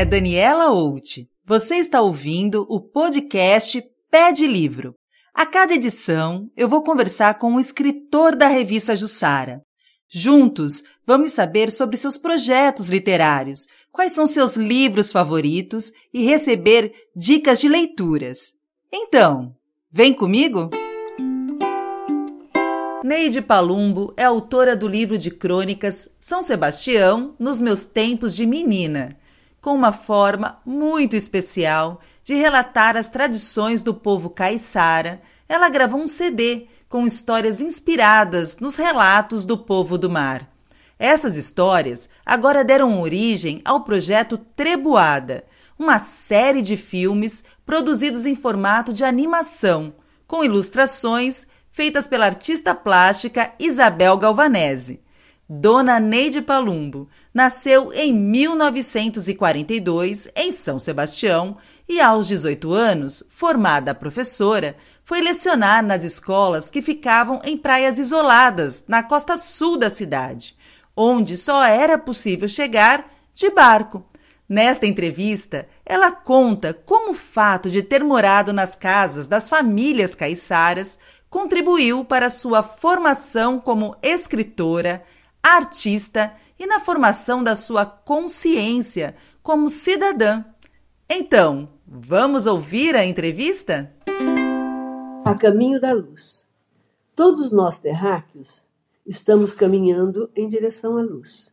é Daniela Out. Você está ouvindo o podcast Pé de Livro. A cada edição, eu vou conversar com um escritor da revista Jussara. Juntos, vamos saber sobre seus projetos literários, quais são seus livros favoritos e receber dicas de leituras. Então, vem comigo? Neide Palumbo é autora do livro de crônicas São Sebastião nos meus tempos de menina, com uma forma muito especial de relatar as tradições do povo caiçara. Ela gravou um CD com histórias inspiradas nos relatos do povo do mar. Essas histórias agora deram origem ao projeto Trebuada, uma série de filmes produzidos em formato de animação, com ilustrações feitas pela artista plástica Isabel Galvanese. Dona Neide Palumbo nasceu em 1942 em São Sebastião e, aos 18 anos, formada professora, foi lecionar nas escolas que ficavam em praias isoladas na costa sul da cidade, onde só era possível chegar de barco. Nesta entrevista, ela conta como o fato de ter morado nas casas das famílias caiçaras contribuiu para sua formação como escritora, artista e na formação da sua consciência como cidadã. Então, vamos ouvir a entrevista? A caminho da luz. Todos nós terráqueos estamos caminhando em direção à luz.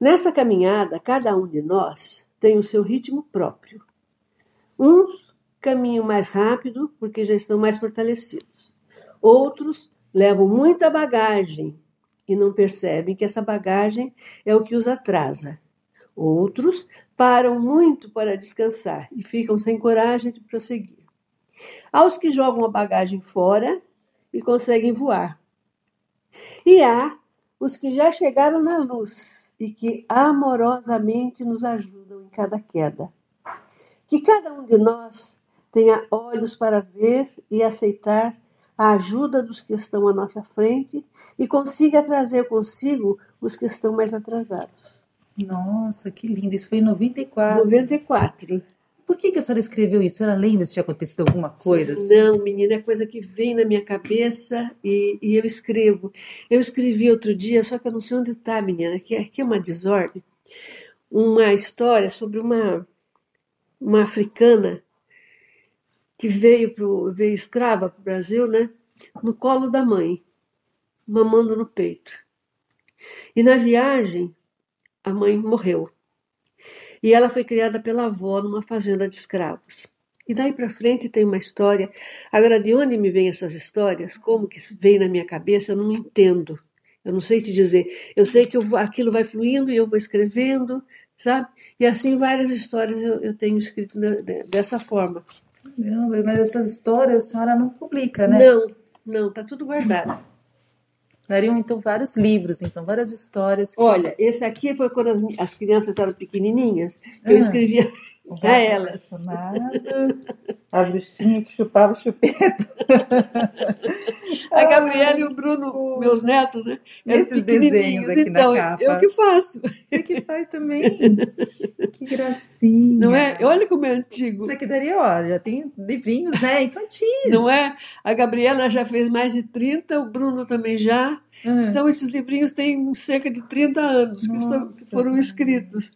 Nessa caminhada, cada um de nós tem o seu ritmo próprio. Uns caminham mais rápido porque já estão mais fortalecidos. Outros levam muita bagagem e não percebem que essa bagagem é o que os atrasa. Outros param muito para descansar e ficam sem coragem de prosseguir. Há os que jogam a bagagem fora e conseguem voar. E há os que já chegaram na luz e que amorosamente nos ajudam em cada queda. Que cada um de nós tenha olhos para ver e aceitar a ajuda dos que estão à nossa frente e consiga trazer consigo os que estão mais atrasados. Nossa, que lindo! Isso foi em 94. 94. Por que, que a senhora escreveu isso? Ela lembra se tinha acontecido alguma coisa? Assim? Não, menina, é coisa que vem na minha cabeça e, e, eu escrevo. Eu escrevi outro dia, só que eu não sei onde está, menina, que aqui é uma desordem, uma história sobre uma, uma africana que veio, pro, veio escrava para o Brasil, né? No colo da mãe, mamando no peito. E na viagem, a mãe morreu. E ela foi criada pela avó numa fazenda de escravos. E daí para frente tem uma história. Agora, de onde me vêm essas histórias? Como que vem na minha cabeça? Eu não entendo. Eu não sei te dizer. Eu sei que eu, aquilo vai fluindo e eu vou escrevendo, sabe? E assim várias histórias eu, eu tenho escrito dessa forma. Mas essas histórias a senhora não publica, né? Não, não, tá tudo guardado. Dariam então vários livros, então várias histórias. Que... Olha, esse aqui foi quando as, as crianças eram pequenininhas, que ah. eu escrevia para elas. A bruxinha que chupava chupeta. A Gabriela e o Bruno, meus netos, né? Esses desenhos aqui então, na capa. Eu que faço. Você que faz também. que gracinha. Não é? Olha como é antigo. Isso aqui daria, já tem livrinhos, né? Infantis. Não é? A Gabriela já fez mais de 30, o Bruno também já. Uhum. Então, esses livrinhos têm cerca de 30 anos que, são, que foram escritos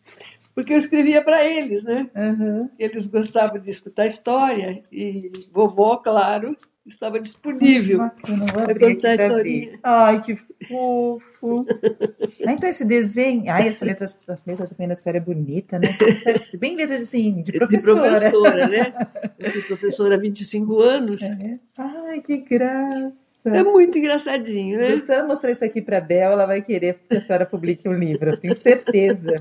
porque eu escrevia para eles, né? Uhum. Eles gostavam de escutar história e vovó, claro, estava disponível para contar a historinha. Ai, que fofo! ah, então esse desenho, ai, essa letra, essa letra também da senhora é bonita, né? É bem letra assim, de professora. De professora, né? Eu fui professora há 25 anos. É. Ai, que graça! É muito engraçadinho, né? Se a senhora mostrar isso aqui para a Bel, ela vai querer que a senhora publique um livro, tenho certeza.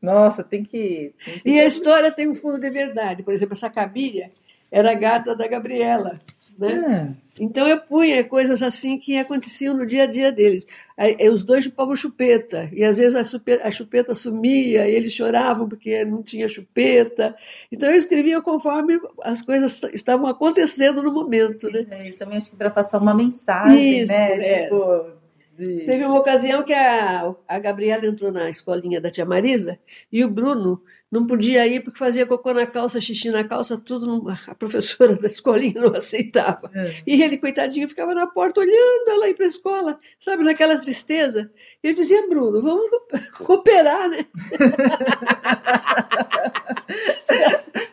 Nossa, tem que, tem que. E a história tem um fundo de verdade. Por exemplo, essa cabilha era a gata da Gabriela. Né? Ah. Então eu punha coisas assim que aconteciam no dia a dia deles. Aí, os dois chupavam chupeta, e às vezes a chupeta, a chupeta sumia, e eles choravam porque não tinha chupeta. Então eu escrevia conforme as coisas estavam acontecendo no momento. Né? É, eu também acho que para passar uma mensagem, Isso, né? É. Tipo. Teve uma ocasião que a, a Gabriela entrou na escolinha da tia Marisa e o Bruno não podia ir porque fazia cocô na calça, xixi na calça, tudo. A professora da escolinha não aceitava. É. E ele, coitadinho, ficava na porta olhando ela ir para a escola, sabe, naquela tristeza. Eu dizia, Bruno, vamos cooperar, né?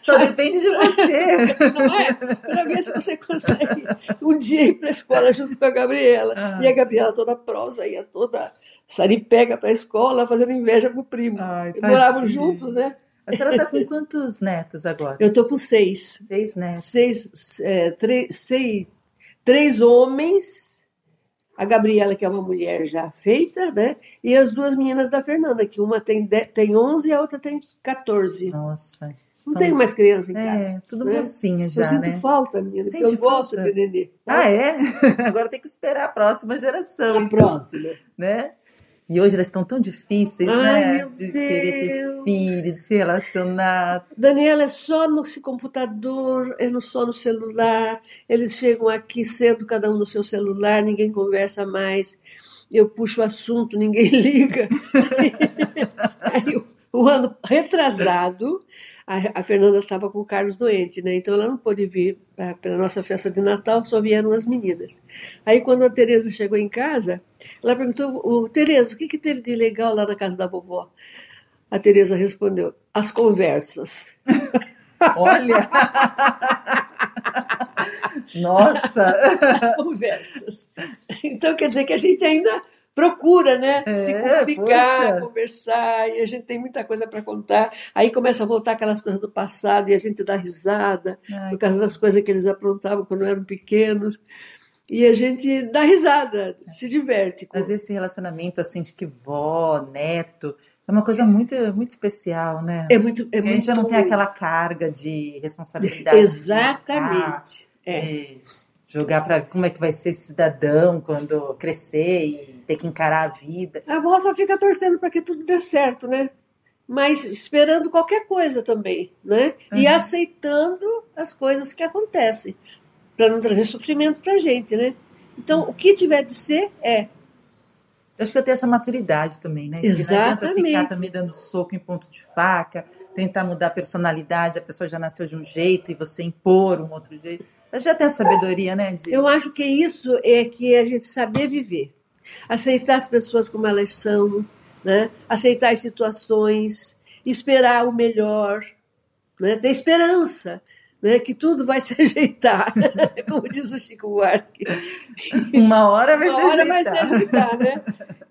Só depende de você. Não é? Para ver se você consegue um dia ir para a escola junto com a Gabriela. Ah. E a Gabriela toda prosa, ia toda saripega para a escola, fazendo inveja pro primo. Ai, Moravam juntos, né? A senhora está com quantos netos agora? Eu estou com seis. Seis netos. Seis, é, três, seis, três homens, a Gabriela, que é uma mulher já feita, né? E as duas meninas da Fernanda, que uma tem, de, tem 11 e a outra tem 14. Nossa. Não São... tenho mais criança em é, casa. É, tudo né? mocinha já, Eu sinto né? falta, menina, Sente eu gosto de nenê. Ah, é? Agora tem que esperar a próxima geração. A então, próxima. Né? E hoje elas estão tão difíceis, Ai, né? De Deus. querer ter filhos, de se relacionar. Daniela, é só no computador, é só no celular. Eles chegam aqui cedo, cada um no seu celular, ninguém conversa mais. Eu puxo o assunto, ninguém liga. Aí, o ano retrasado, a, a Fernanda estava com o Carlos doente, né? Então ela não pôde vir para a nossa festa de Natal, só vieram as meninas. Aí quando a Tereza chegou em casa, ela perguntou: o Tereza, o que, que teve de legal lá na casa da vovó? A Tereza respondeu: as conversas. Olha! Nossa! As conversas. Então quer dizer que a gente ainda procura, né? É, se comunicar, poxa. conversar, e a gente tem muita coisa para contar. Aí começa a voltar aquelas coisas do passado e a gente dá risada Ai, por causa das coisas que eles aprontavam quando eram pequenos. E a gente dá risada, se diverte. Com... Às vezes esse relacionamento assim de que vó, neto, é uma coisa muito, muito especial, né? É muito. É Porque muito... a gente já não tem aquela carga de responsabilidade. Exatamente. De é. Jogar para como é que vai ser cidadão quando crescer e ter que encarar a vida. A avó só fica torcendo para que tudo dê certo, né? Mas esperando qualquer coisa também, né? Uhum. E aceitando as coisas que acontecem, para não trazer sofrimento para a gente, né? Então, o que tiver de ser, é. Eu acho que eu tenho essa maturidade também, né? Exatamente. não adianta ficar também dando soco em ponto de faca, tentar mudar a personalidade, a pessoa já nasceu de um jeito e você impor um outro jeito. Eu já tenho a sabedoria, né? De... Eu acho que isso é que a gente saber viver aceitar as pessoas como elas são, né? aceitar as situações, esperar o melhor, né? ter esperança. Né, que tudo vai se ajeitar, como diz o Chico Buarque. Uma hora vai, uma se, hora ajeitar. vai se ajeitar. Né?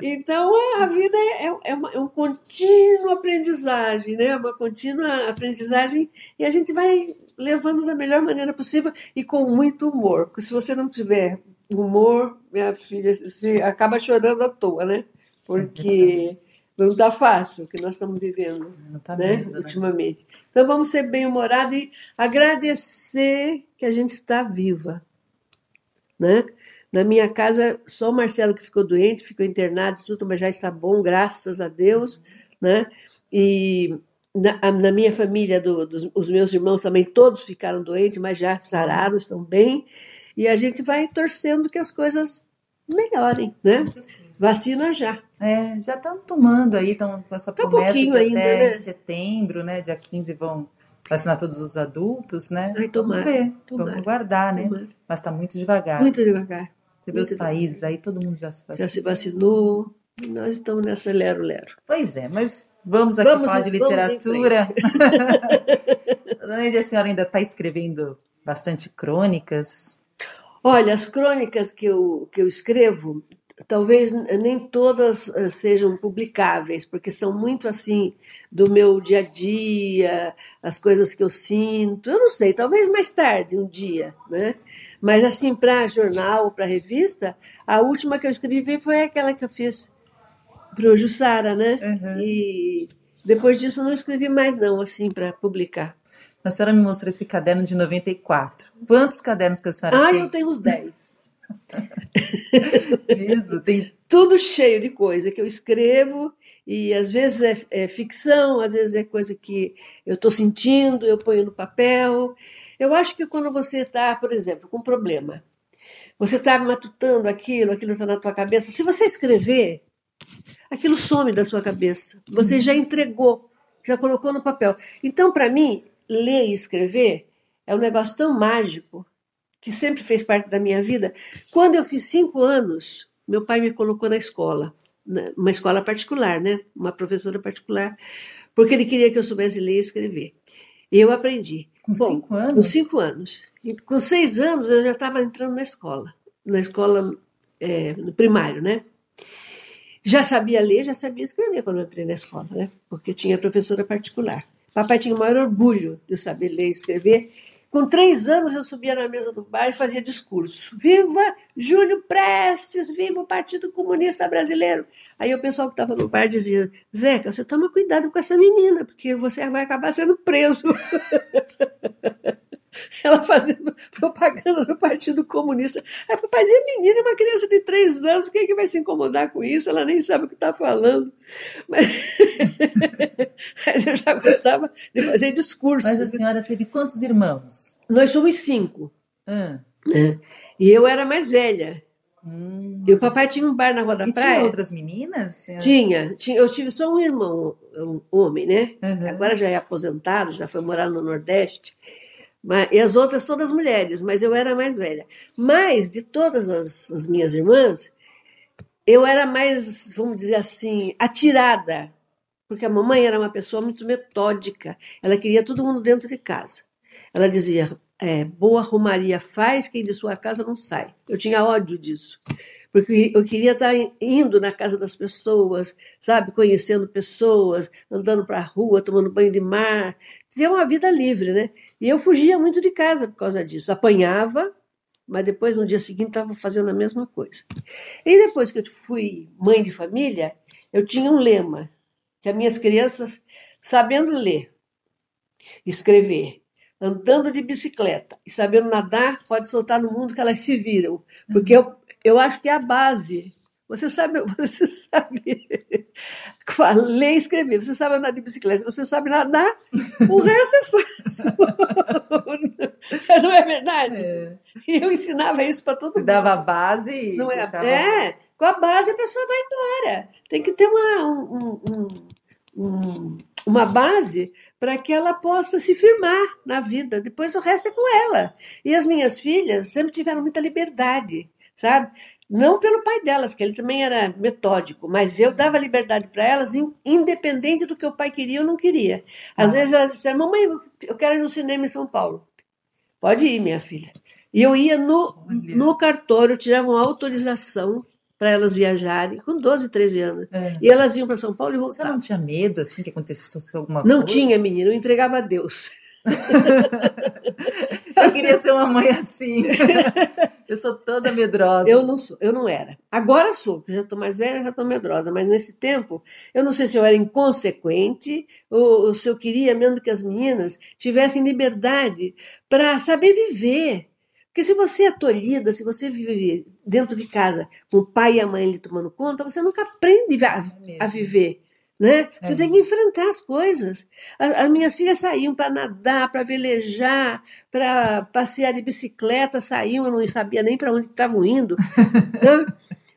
Então, a vida é, é, uma, é um contínuo aprendizagem, né? uma contínua aprendizagem, e a gente vai levando da melhor maneira possível e com muito humor, porque se você não tiver humor, minha filha, você acaba chorando à toa, né? Porque não está fácil o que nós estamos vivendo, tá né? Mesmo, né? ultimamente. Então vamos ser bem-humorados e agradecer que a gente está viva, né? Na minha casa, só o Marcelo que ficou doente, ficou internado, tudo, mas já está bom, graças a Deus, né? E na, na minha família, do, dos, os meus irmãos também, todos ficaram doentes, mas já sararam, estão bem. E a gente vai torcendo que as coisas melhorem, né? Vacina já. É, já estão tomando aí, estão com essa tá promessa que ainda, até né? setembro, né? Dia 15 vão vacinar todos os adultos, né? Ai, tomara, vamos ver, tomara, vamos guardar, né? Mas está muito devagar. Muito devagar. Você vê os países aí, todo mundo já se vacinou. Já se vacinou. Nós estamos nessa lero-lero. Pois é, mas vamos aqui vamos, falar de literatura. A senhora ainda está escrevendo bastante crônicas? Olha, as crônicas que eu, que eu escrevo, talvez nem todas eh, sejam publicáveis, porque são muito assim do meu dia a dia, as coisas que eu sinto. Eu não sei, talvez mais tarde, um dia, né? Mas assim, para jornal, para revista, a última que eu escrevi foi aquela que eu fiz para o Jussara, né? Uhum. E depois disso eu não escrevi mais não, assim, para publicar. A senhora me mostrou esse caderno de 94. Quantos cadernos que a senhora ah, tem? Ah, eu tenho uns 10. Mesmo? Tem tudo cheio de coisa que eu escrevo e às vezes é, é ficção, às vezes é coisa que eu estou sentindo, eu ponho no papel. Eu acho que quando você está, por exemplo, com um problema, você está matutando aquilo, aquilo está na tua cabeça. Se você escrever, aquilo some da sua cabeça. Você já entregou já colocou no papel. Então, para mim, ler e escrever é um negócio tão mágico que sempre fez parte da minha vida. Quando eu fiz cinco anos, meu pai me colocou na escola, uma escola particular, né? Uma professora particular, porque ele queria que eu soubesse ler e escrever. E eu aprendi. Com Bom, cinco anos? Com cinco anos. E com seis anos eu já estava entrando na escola, na escola é, no primário, né? Já sabia ler, já sabia escrever quando eu entrei na escola, né? Porque tinha professora particular. Papai tinha o maior orgulho de eu saber ler e escrever. Com três anos eu subia na mesa do bar e fazia discurso. Viva Júlio Prestes, viva o Partido Comunista Brasileiro. Aí o pessoal que estava no bar dizia, Zeca, você toma cuidado com essa menina, porque você vai acabar sendo preso. ela fazendo propaganda do Partido Comunista. Aí papai dizia, menina, uma criança de três anos, quem é que vai se incomodar com isso? Ela nem sabe o que está falando. Mas... Mas eu já gostava de fazer discurso. Mas a senhora teve quantos irmãos? Nós somos cinco. Ah. E eu era mais velha. Hum. E o papai tinha um bar na Rua da e Praia. tinha outras meninas? Tinha... Tinha, tinha. Eu tive só um irmão, um homem, né? Uhum. Agora já é aposentado, já foi morar no Nordeste. Mas, e as outras todas mulheres, mas eu era mais velha. Mas, de todas as, as minhas irmãs, eu era mais, vamos dizer assim, atirada. Porque a mamãe era uma pessoa muito metódica. Ela queria todo mundo dentro de casa. Ela dizia: é, boa romaria faz, quem de sua casa não sai. Eu tinha ódio disso. Porque eu queria estar indo na casa das pessoas, sabe? Conhecendo pessoas, andando para a rua, tomando banho de mar. Ter uma vida livre, né? E eu fugia muito de casa por causa disso. Apanhava, mas depois no dia seguinte estava fazendo a mesma coisa. E depois que eu fui mãe de família, eu tinha um lema que as minhas crianças, sabendo ler, escrever, andando de bicicleta e sabendo nadar, pode soltar no mundo que elas se viram. Porque eu, eu acho que é a base. Você sabe, você sabe ler e escrever, você sabe andar de bicicleta, você sabe nadar, o resto é fácil. Não é verdade? É. Eu ensinava isso para todo Você mundo. dava a base e Não é, é, com a base a pessoa vai embora. Tem que ter uma, um- um- um- uma base para que ela possa se firmar na vida. Depois o resto é com ela. E as minhas filhas sempre tiveram muita liberdade, sabe? Não pelo pai delas, que ele também era metódico, mas eu dava liberdade para elas, in- independente do que o pai queria ou não queria. Às Ah. vezes elas disseram, mamãe, eu quero ir no cinema em São Paulo. Pode ir, minha filha. E eu ia no, Olha. no cartório, tirava uma autorização para elas viajarem, com 12, 13 anos. É. E elas iam para São Paulo e Você voltavam. não tinha medo, assim, que acontecesse alguma Não coisa? tinha, menina, eu entregava a Deus. Eu queria ser uma mãe assim. Eu sou toda medrosa. Eu não sou, eu não era. Agora sou, porque já estou mais velha, já estou medrosa, mas nesse tempo, eu não sei se eu era inconsequente ou, ou se eu queria mesmo que as meninas tivessem liberdade para saber viver. Porque se você é tolhida, se você vive dentro de casa com o pai e a mãe lhe tomando conta, você nunca aprende a, É a viver. Né? Você É. tem que enfrentar as coisas. As, minhas filhas saíam para nadar, para velejar, para passear de bicicleta, saíam, eu não sabia nem para onde estavam indo. né?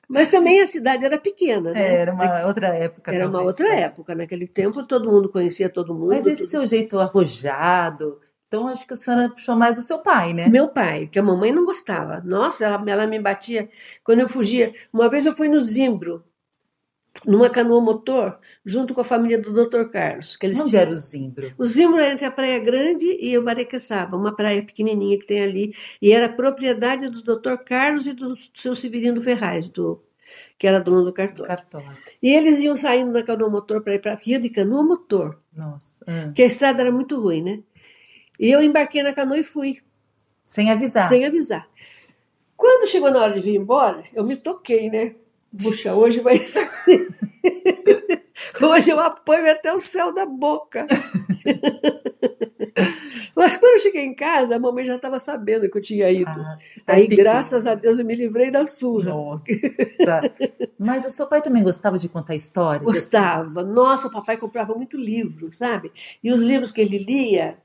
Mas também a cidade era pequena. Né? É, era uma outra época. Era uma talvez, outra né? época. Naquele tempo todo mundo conhecia todo mundo. Mas esse tudo. seu jeito arrojado, então acho que a senhora puxou mais o seu pai, né? Meu pai, que a mamãe não gostava. Nossa, ela, ela me batia quando eu fugia. Uma vez eu fui no Zimbro, numa canoa motor, junto com a família do Dr. Carlos. Que eles Onde tinham- era o Zimbro? O Zimbro era entre a Praia Grande e o Barequeçaba, uma praia pequenininha que tem ali, e era propriedade do Dr. Carlos e do seu Severino Ferraz, do, que era dono do cartório. cartório. E eles iam saindo da canoa motor para ir para Rio de canoa motor, Nossa. ah. porque a estrada era muito ruim, né? E eu embarquei na canoa e fui, Sem avisar. sem avisar. Quando chegou na hora de vir embora, eu me toquei, né? Puxa, hoje vai ser. Hoje eu apoio até o céu da boca. Mas quando eu cheguei em casa, a mamãe já estava sabendo que eu tinha ido. Ah, Aí, cidade pequena. graças a Deus, eu me livrei da surra. Nossa. Mas o seu pai também gostava de contar histórias? Gostava. Nossa, o papai comprava muito livro, sabe? E os livros que ele lia,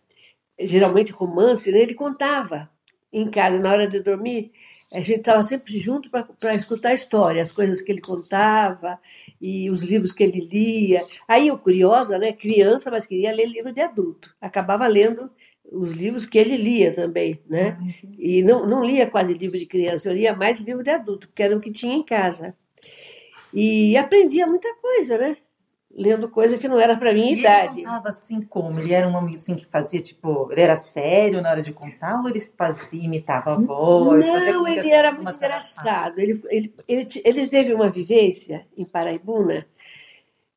geralmente romance, né? ele contava em casa, na hora de dormir. A gente estava sempre junto para escutar a história, as coisas que ele contava e os livros que ele lia. Aí eu, curiosa, né, criança, mas queria ler livro de adulto. Acabava lendo os livros que ele lia também, né? E não, não lia quase livro de criança, eu lia mais livro de adulto, porque era o que tinha em casa. E aprendia muita coisa, né? Lendo coisa que não era para minha e idade. Ele contava assim como? Ele era um homem assim que fazia tipo, ele era sério na hora de contar ou ele fazia, imitava a voz? Não, ele era muito engraçado. Ele, ele, ele, ele teve uma vivência em Paraibuna.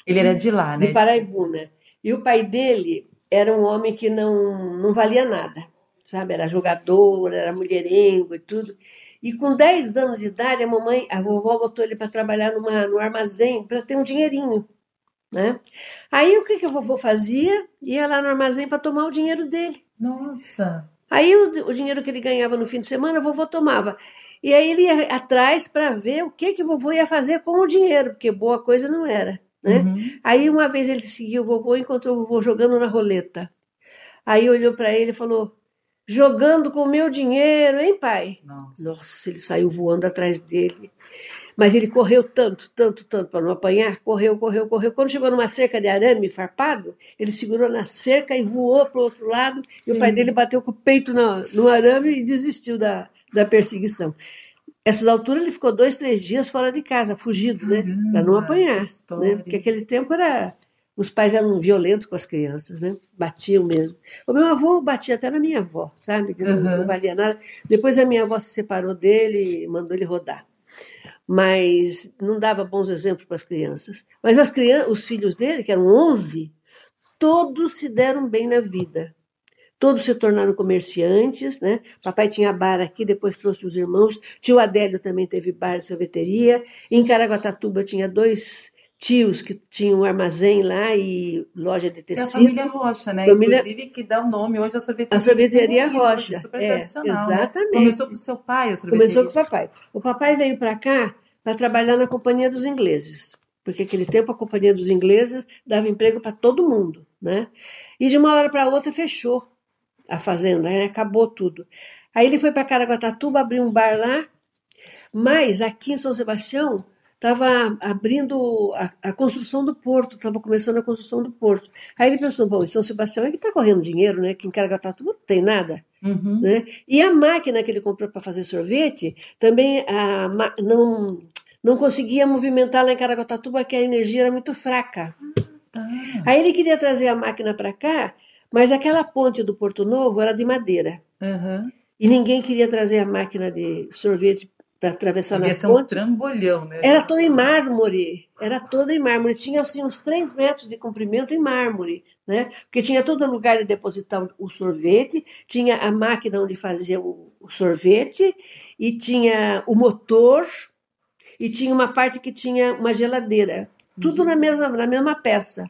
Ele era de lá, né? De Paraibuna. E o pai dele era um homem que não, não valia nada, sabe? Era jogador, era mulherengo e tudo. E com 10 anos de idade, a mamãe, a vovó botou ele para trabalhar numa, no armazém para ter um dinheirinho. Né? Aí o que, que o vovô fazia? Ia lá no armazém para tomar o dinheiro dele. Nossa! Aí o, o, dinheiro que ele ganhava no fim de semana, o vovô tomava. E aí ele ia atrás para ver o que, que o vovô ia fazer com o dinheiro, porque boa coisa não era. Né? Uhum. Aí uma vez ele seguiu o vovô e encontrou o vovô jogando na roleta. Aí olhou para ele e falou: Jogando com o meu dinheiro, hein, pai? Nossa. Nossa, ele saiu voando atrás dele. Mas ele correu tanto, tanto, tanto para não apanhar, correu, correu, correu. Quando chegou numa cerca de arame farpado, ele segurou na cerca e voou para o outro lado. Sim. E o pai dele bateu com o peito no, no arame e desistiu da, da perseguição. Essas alturas ele ficou dois, três dias fora de casa, fugido, né? Para não apanhar. Né? Porque aquele tempo era. Os pais eram violentos com as crianças, né? Batiam mesmo. O meu avô batia até na minha avó, sabe? Não, uhum. não valia nada. Depois a minha avó se separou dele e mandou ele rodar mas não dava bons exemplos para as crianças. Mas as crianças, os filhos dele, que eram 11, todos se deram bem na vida. Todos se tornaram comerciantes, né? Papai tinha bar aqui, depois trouxe os irmãos. Tio Adélio também teve bar de sorveteria. Em Caraguatatuba tinha dois tios que tinham um armazém lá e loja de tecido. É a família Rocha, né? Família... Inclusive que dá o nome hoje à sorveteria. A sorveteria Rocha. Super é, tradicional. Né? Exatamente. Né? Começou com o seu pai a sorveteria. Começou com o papai. O papai veio para cá para trabalhar na Companhia dos Ingleses, porque aquele tempo a Companhia dos Ingleses dava emprego para todo mundo, né? E de uma hora para outra fechou a fazenda, né? acabou tudo. Aí ele foi para Caraguatatuba, abriu um bar lá, mas aqui em São Sebastião estava abrindo a, a, construção do porto, estava começando a construção do porto. Aí ele pensou, bom, em São Sebastião é que está correndo dinheiro, né? Que em Caraguatatuba não tem nada. Uhum. Né? E a máquina que ele comprou para fazer sorvete também a, não, não conseguia movimentar lá em Caraguatatuba, porque a energia era muito fraca. Ah, Aí ele queria trazer a máquina para cá, mas aquela ponte do Porto Novo era de madeira. Uhum. E ninguém queria trazer a máquina de sorvete para atravessar Devia na ser ponte. um trambolhão, né? Era toda em mármore, era toda em mármore. Tinha assim, uns 3 metros de comprimento em mármore, né? Porque tinha todo lugar de depositar o sorvete, tinha a máquina onde fazia o, o sorvete, e tinha o motor, e tinha uma parte que tinha uma geladeira. Tudo na mesma, na mesma peça.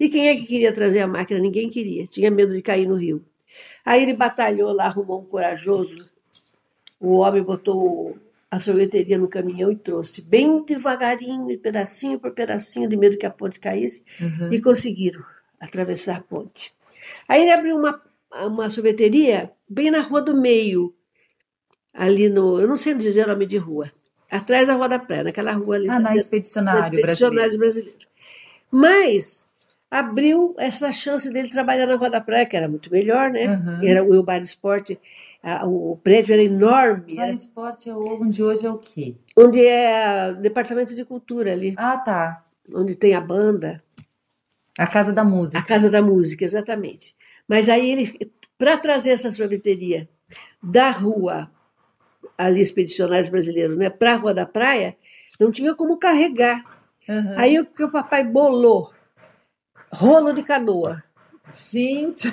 E quem é que queria trazer a máquina? Ninguém queria, tinha medo de cair no rio. Aí ele batalhou lá, arrumou um corajoso o homem botou a sorveteria no caminhão e trouxe, bem devagarinho, pedacinho por pedacinho, de medo que a ponte caísse, uhum. e conseguiram atravessar a ponte. Aí ele abriu uma, uma sorveteria bem na rua do meio, ali no. Eu não sei dizer o nome de rua. Atrás da Rua da Praia, naquela rua ali. Ah, na Expedicionário, na Expedicionário brasileiro. brasileiro. Mas abriu essa chance dele trabalhar na Rua da Praia, que era muito melhor, né? Uhum. Era o Bar Esporte o prédio era enorme. Vale Esporte é onde hoje é o quê? Onde é o departamento de cultura ali. Ah, tá. Onde tem a banda. A Casa da Música. A Casa da Música, exatamente. Mas aí ele, para trazer essa sorveteria da rua ali Expedicionários Brasileiros, né, para a Rua da Praia, não tinha como carregar. Uhum. Aí o que o papai bolou? Rolo de canoa. Gente!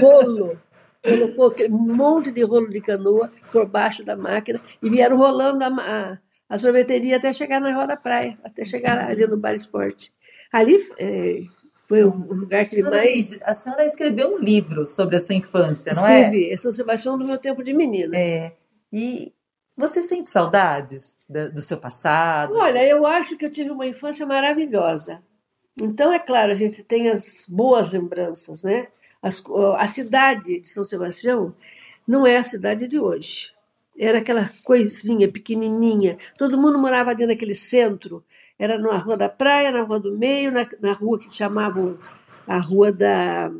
Rolo colocou um monte de rolo de canoa por baixo da máquina e vieram rolando a, a, a sorveteria até chegar na Rua da Praia, até chegar ali no Bar Esporte. Ali é, foi o lugar que mais. A senhora escreveu um livro sobre a sua infância, não é? Escrevi, é São Sebastião do meu tempo de menina. É. E você sente saudades do seu passado? Olha, eu acho que eu tive uma infância maravilhosa. Então, é claro, a gente tem as boas lembranças, né? As, a cidade de São Sebastião não é a cidade de hoje. era aquela coisinha pequenininha. Todo mundo morava ali naquele centro. Era na Rua da Praia, na Rua do Meio, na, na rua que chamavam a Rua da,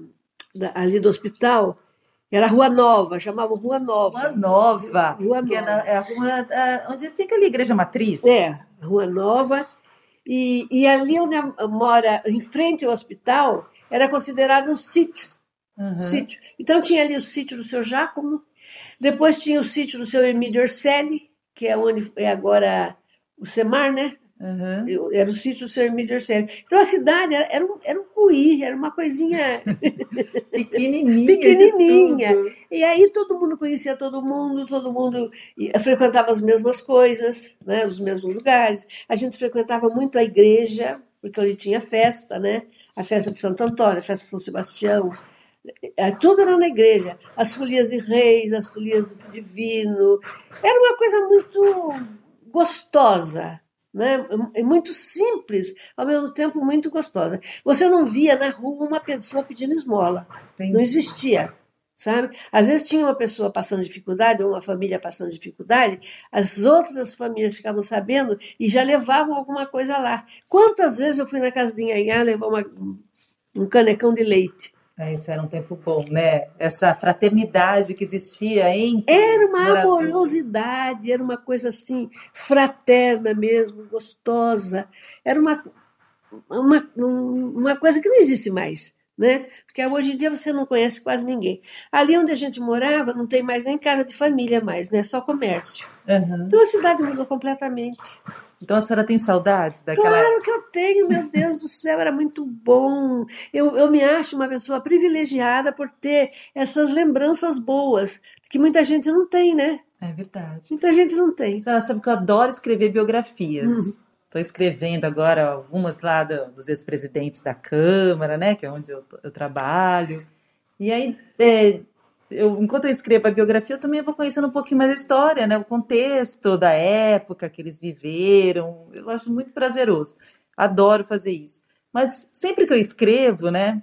da, ali do hospital. Era Rua Nova, chamavam Rua Nova. Rua Nova. Rua que Nova. é, na- é a rua é, onde fica ali a Igreja Matriz. É, Rua Nova. E, e ali onde mora, em frente ao hospital, era considerado um sítio. Uhum. sítio. Então tinha ali o sítio do seu Giacomo, depois tinha o sítio do seu Emílio Orselli, que é onde é agora o Semar, né? Uhum. Era o sítio do seu Emílio Orselli. Então a cidade era, era um, era um cuí, era uma coisinha. Pequenininha. Pequenininha. E aí todo mundo conhecia todo mundo, todo mundo e- frequentava as mesmas coisas, né? os mesmos lugares. A gente frequentava muito a igreja, porque onde tinha festa, né? A festa de Santo Antônio, a festa de São Sebastião. Eh, Tudo era na igreja. As folias de reis, as folias do divino. Era uma coisa muito gostosa, né? É muito simples, ao mesmo tempo muito gostosa. Você não via na rua uma pessoa pedindo esmola. Não Entendi. existia, sabe? Às vezes tinha uma pessoa passando dificuldade, ou uma família passando dificuldade, as outras famílias ficavam sabendo e já levavam alguma coisa lá. Quantas vezes eu fui na casa de Inhanhá levar uma, um canecão de leite? É, isso era um tempo bom, né? Essa fraternidade que existia entre Era uma moradores. amorosidade, era uma coisa assim, fraterna mesmo, gostosa. Era uma, uma, um- uma coisa que não existe mais. Né? Porque hoje em dia você não conhece quase ninguém. Ali onde a gente morava, não tem mais nem casa de família mais, né? Só comércio. Uhum. Então a cidade mudou completamente. Então a senhora tem saudades daquela Claro que eu tenho, meu Deus do céu, era muito bom. Eu, eu me acho uma pessoa privilegiada por ter essas lembranças boas, que muita gente não tem, né? É verdade. Muita gente não A tem. senhora sabe que eu adoro escrever biografias. Uhum. Estou escrevendo agora algumas lá do- dos ex-presidentes da Câmara, né? Que é onde eu, eu trabalho. E aí, é, eu, enquanto eu escrevo a biografia, eu também vou conhecendo um pouquinho mais a história, né? O contexto da época que eles viveram. Eu acho muito prazeroso. Adoro fazer isso. Mas sempre que eu escrevo, né?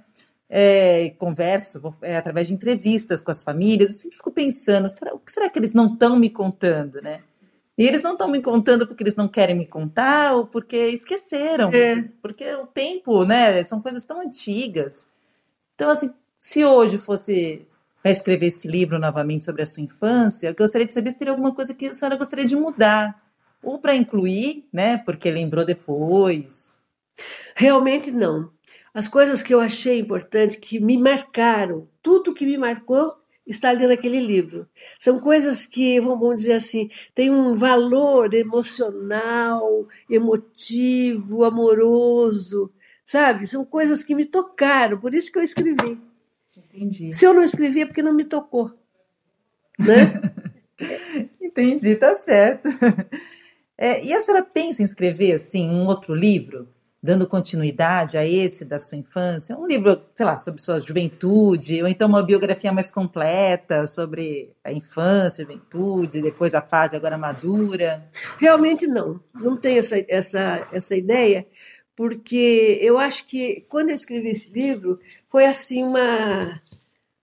é, converso é, através de entrevistas com as famílias, eu sempre fico pensando, será, o que será que eles não estão me contando, né? E eles não estão me contando porque eles não querem me contar ou porque esqueceram, É. porque o tempo, né? São coisas tão antigas. Então, assim, se hoje fosse para escrever esse livro novamente sobre a sua infância, eu gostaria de saber se teria alguma coisa que a senhora gostaria de mudar, ou para incluir, né? Porque lembrou depois. Realmente não. As coisas que eu achei importante, que me marcaram, tudo que me marcou está ali naquele livro. São coisas que, vamos dizer assim, têm um valor emocional, emotivo, amoroso, sabe? São coisas que me tocaram, por isso que eu escrevi. Entendi. Se eu não escrevi é porque não me tocou. Né? Entendi, tá certo. É, e a senhora pensa em escrever assim um outro livro, dando continuidade a esse da sua infância? Um livro, sei lá, sobre sua juventude, ou então uma biografia mais completa sobre a infância, juventude, depois a fase agora madura. Realmente não. Não tenho essa, essa, essa ideia, porque eu acho que quando eu escrevi esse livro, foi assim uma,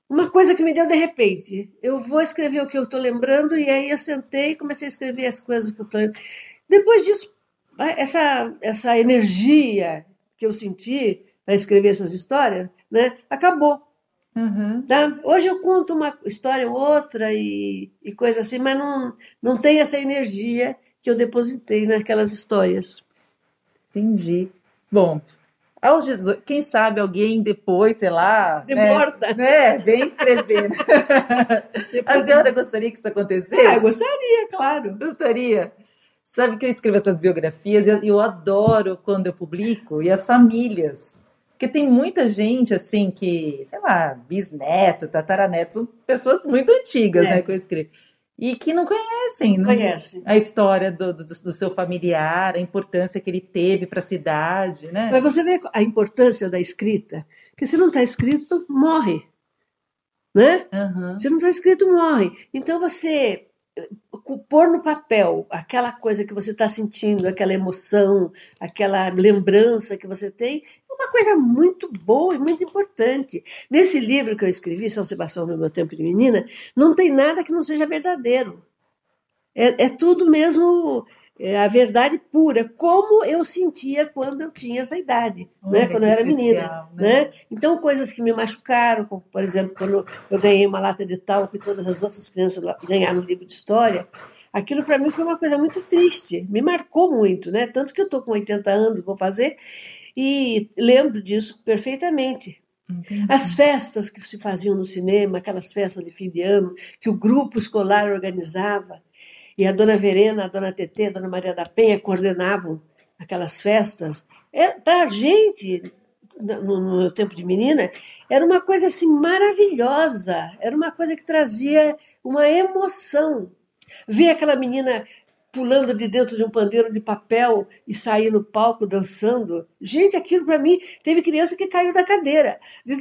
uma coisa que me deu de repente. Eu vou escrever o que eu estou lembrando, e aí eu sentei e comecei a escrever as coisas que eu estou lembrando. Depois disso, essa, essa energia que eu senti para escrever essas histórias, né, acabou. Uhum. Tá? Hoje eu conto uma história ou outra e, e coisa assim, mas não, não tem essa energia que eu depositei naquelas histórias. Entendi. Bom, aos 18, quem sabe alguém depois, sei lá, né, Demorda. né, vem escrever. A senhora gostaria que isso acontecesse? Ah, gostaria, claro. Gostaria. Sabe que eu escrevo essas biografias e eu adoro quando eu publico e as famílias. Porque tem muita gente, assim, que, sei lá, bisneto, tataraneto, são pessoas muito antigas, É. né, que eu escrevo. E que não conhecem, não- Conhece. a história do, do, do seu familiar, a importância que ele teve para a cidade, né? Mas você vê a importância da escrita, que se não está escrito, morre. Né? Aham. Se não está escrito, morre. Então você pôr no papel aquela coisa que você está sentindo, aquela emoção, aquela lembrança que você tem, é uma coisa muito boa e muito importante. Nesse livro que eu escrevi, São Sebastião no meu tempo de menina, não tem nada que não seja verdadeiro. É, é tudo mesmo a verdade pura, como eu sentia quando eu tinha essa idade, né? quando eu era especial, menina. Né? né? Então, coisas que me machucaram, como, por exemplo, quando eu ganhei uma lata de talco e todas as outras crianças ganharam um livro de história, aquilo para mim foi uma coisa muito triste, me marcou muito, né? tanto que eu estou com 80 anos, vou fazer, e lembro disso perfeitamente. Entendi. As festas que se faziam no cinema, aquelas festas de fim de ano, que o grupo escolar organizava, e a dona Verena, a dona Tetê, a dona Maria da Penha coordenavam aquelas festas. É, Para a gente, no, no meu tempo de menina, era uma coisa assim maravilhosa, era uma coisa que trazia uma emoção. Ver aquela menina pulando de dentro de um pandeiro de papel e sair no palco dançando. Gente, aquilo para mim, teve criança que caiu da cadeira. De,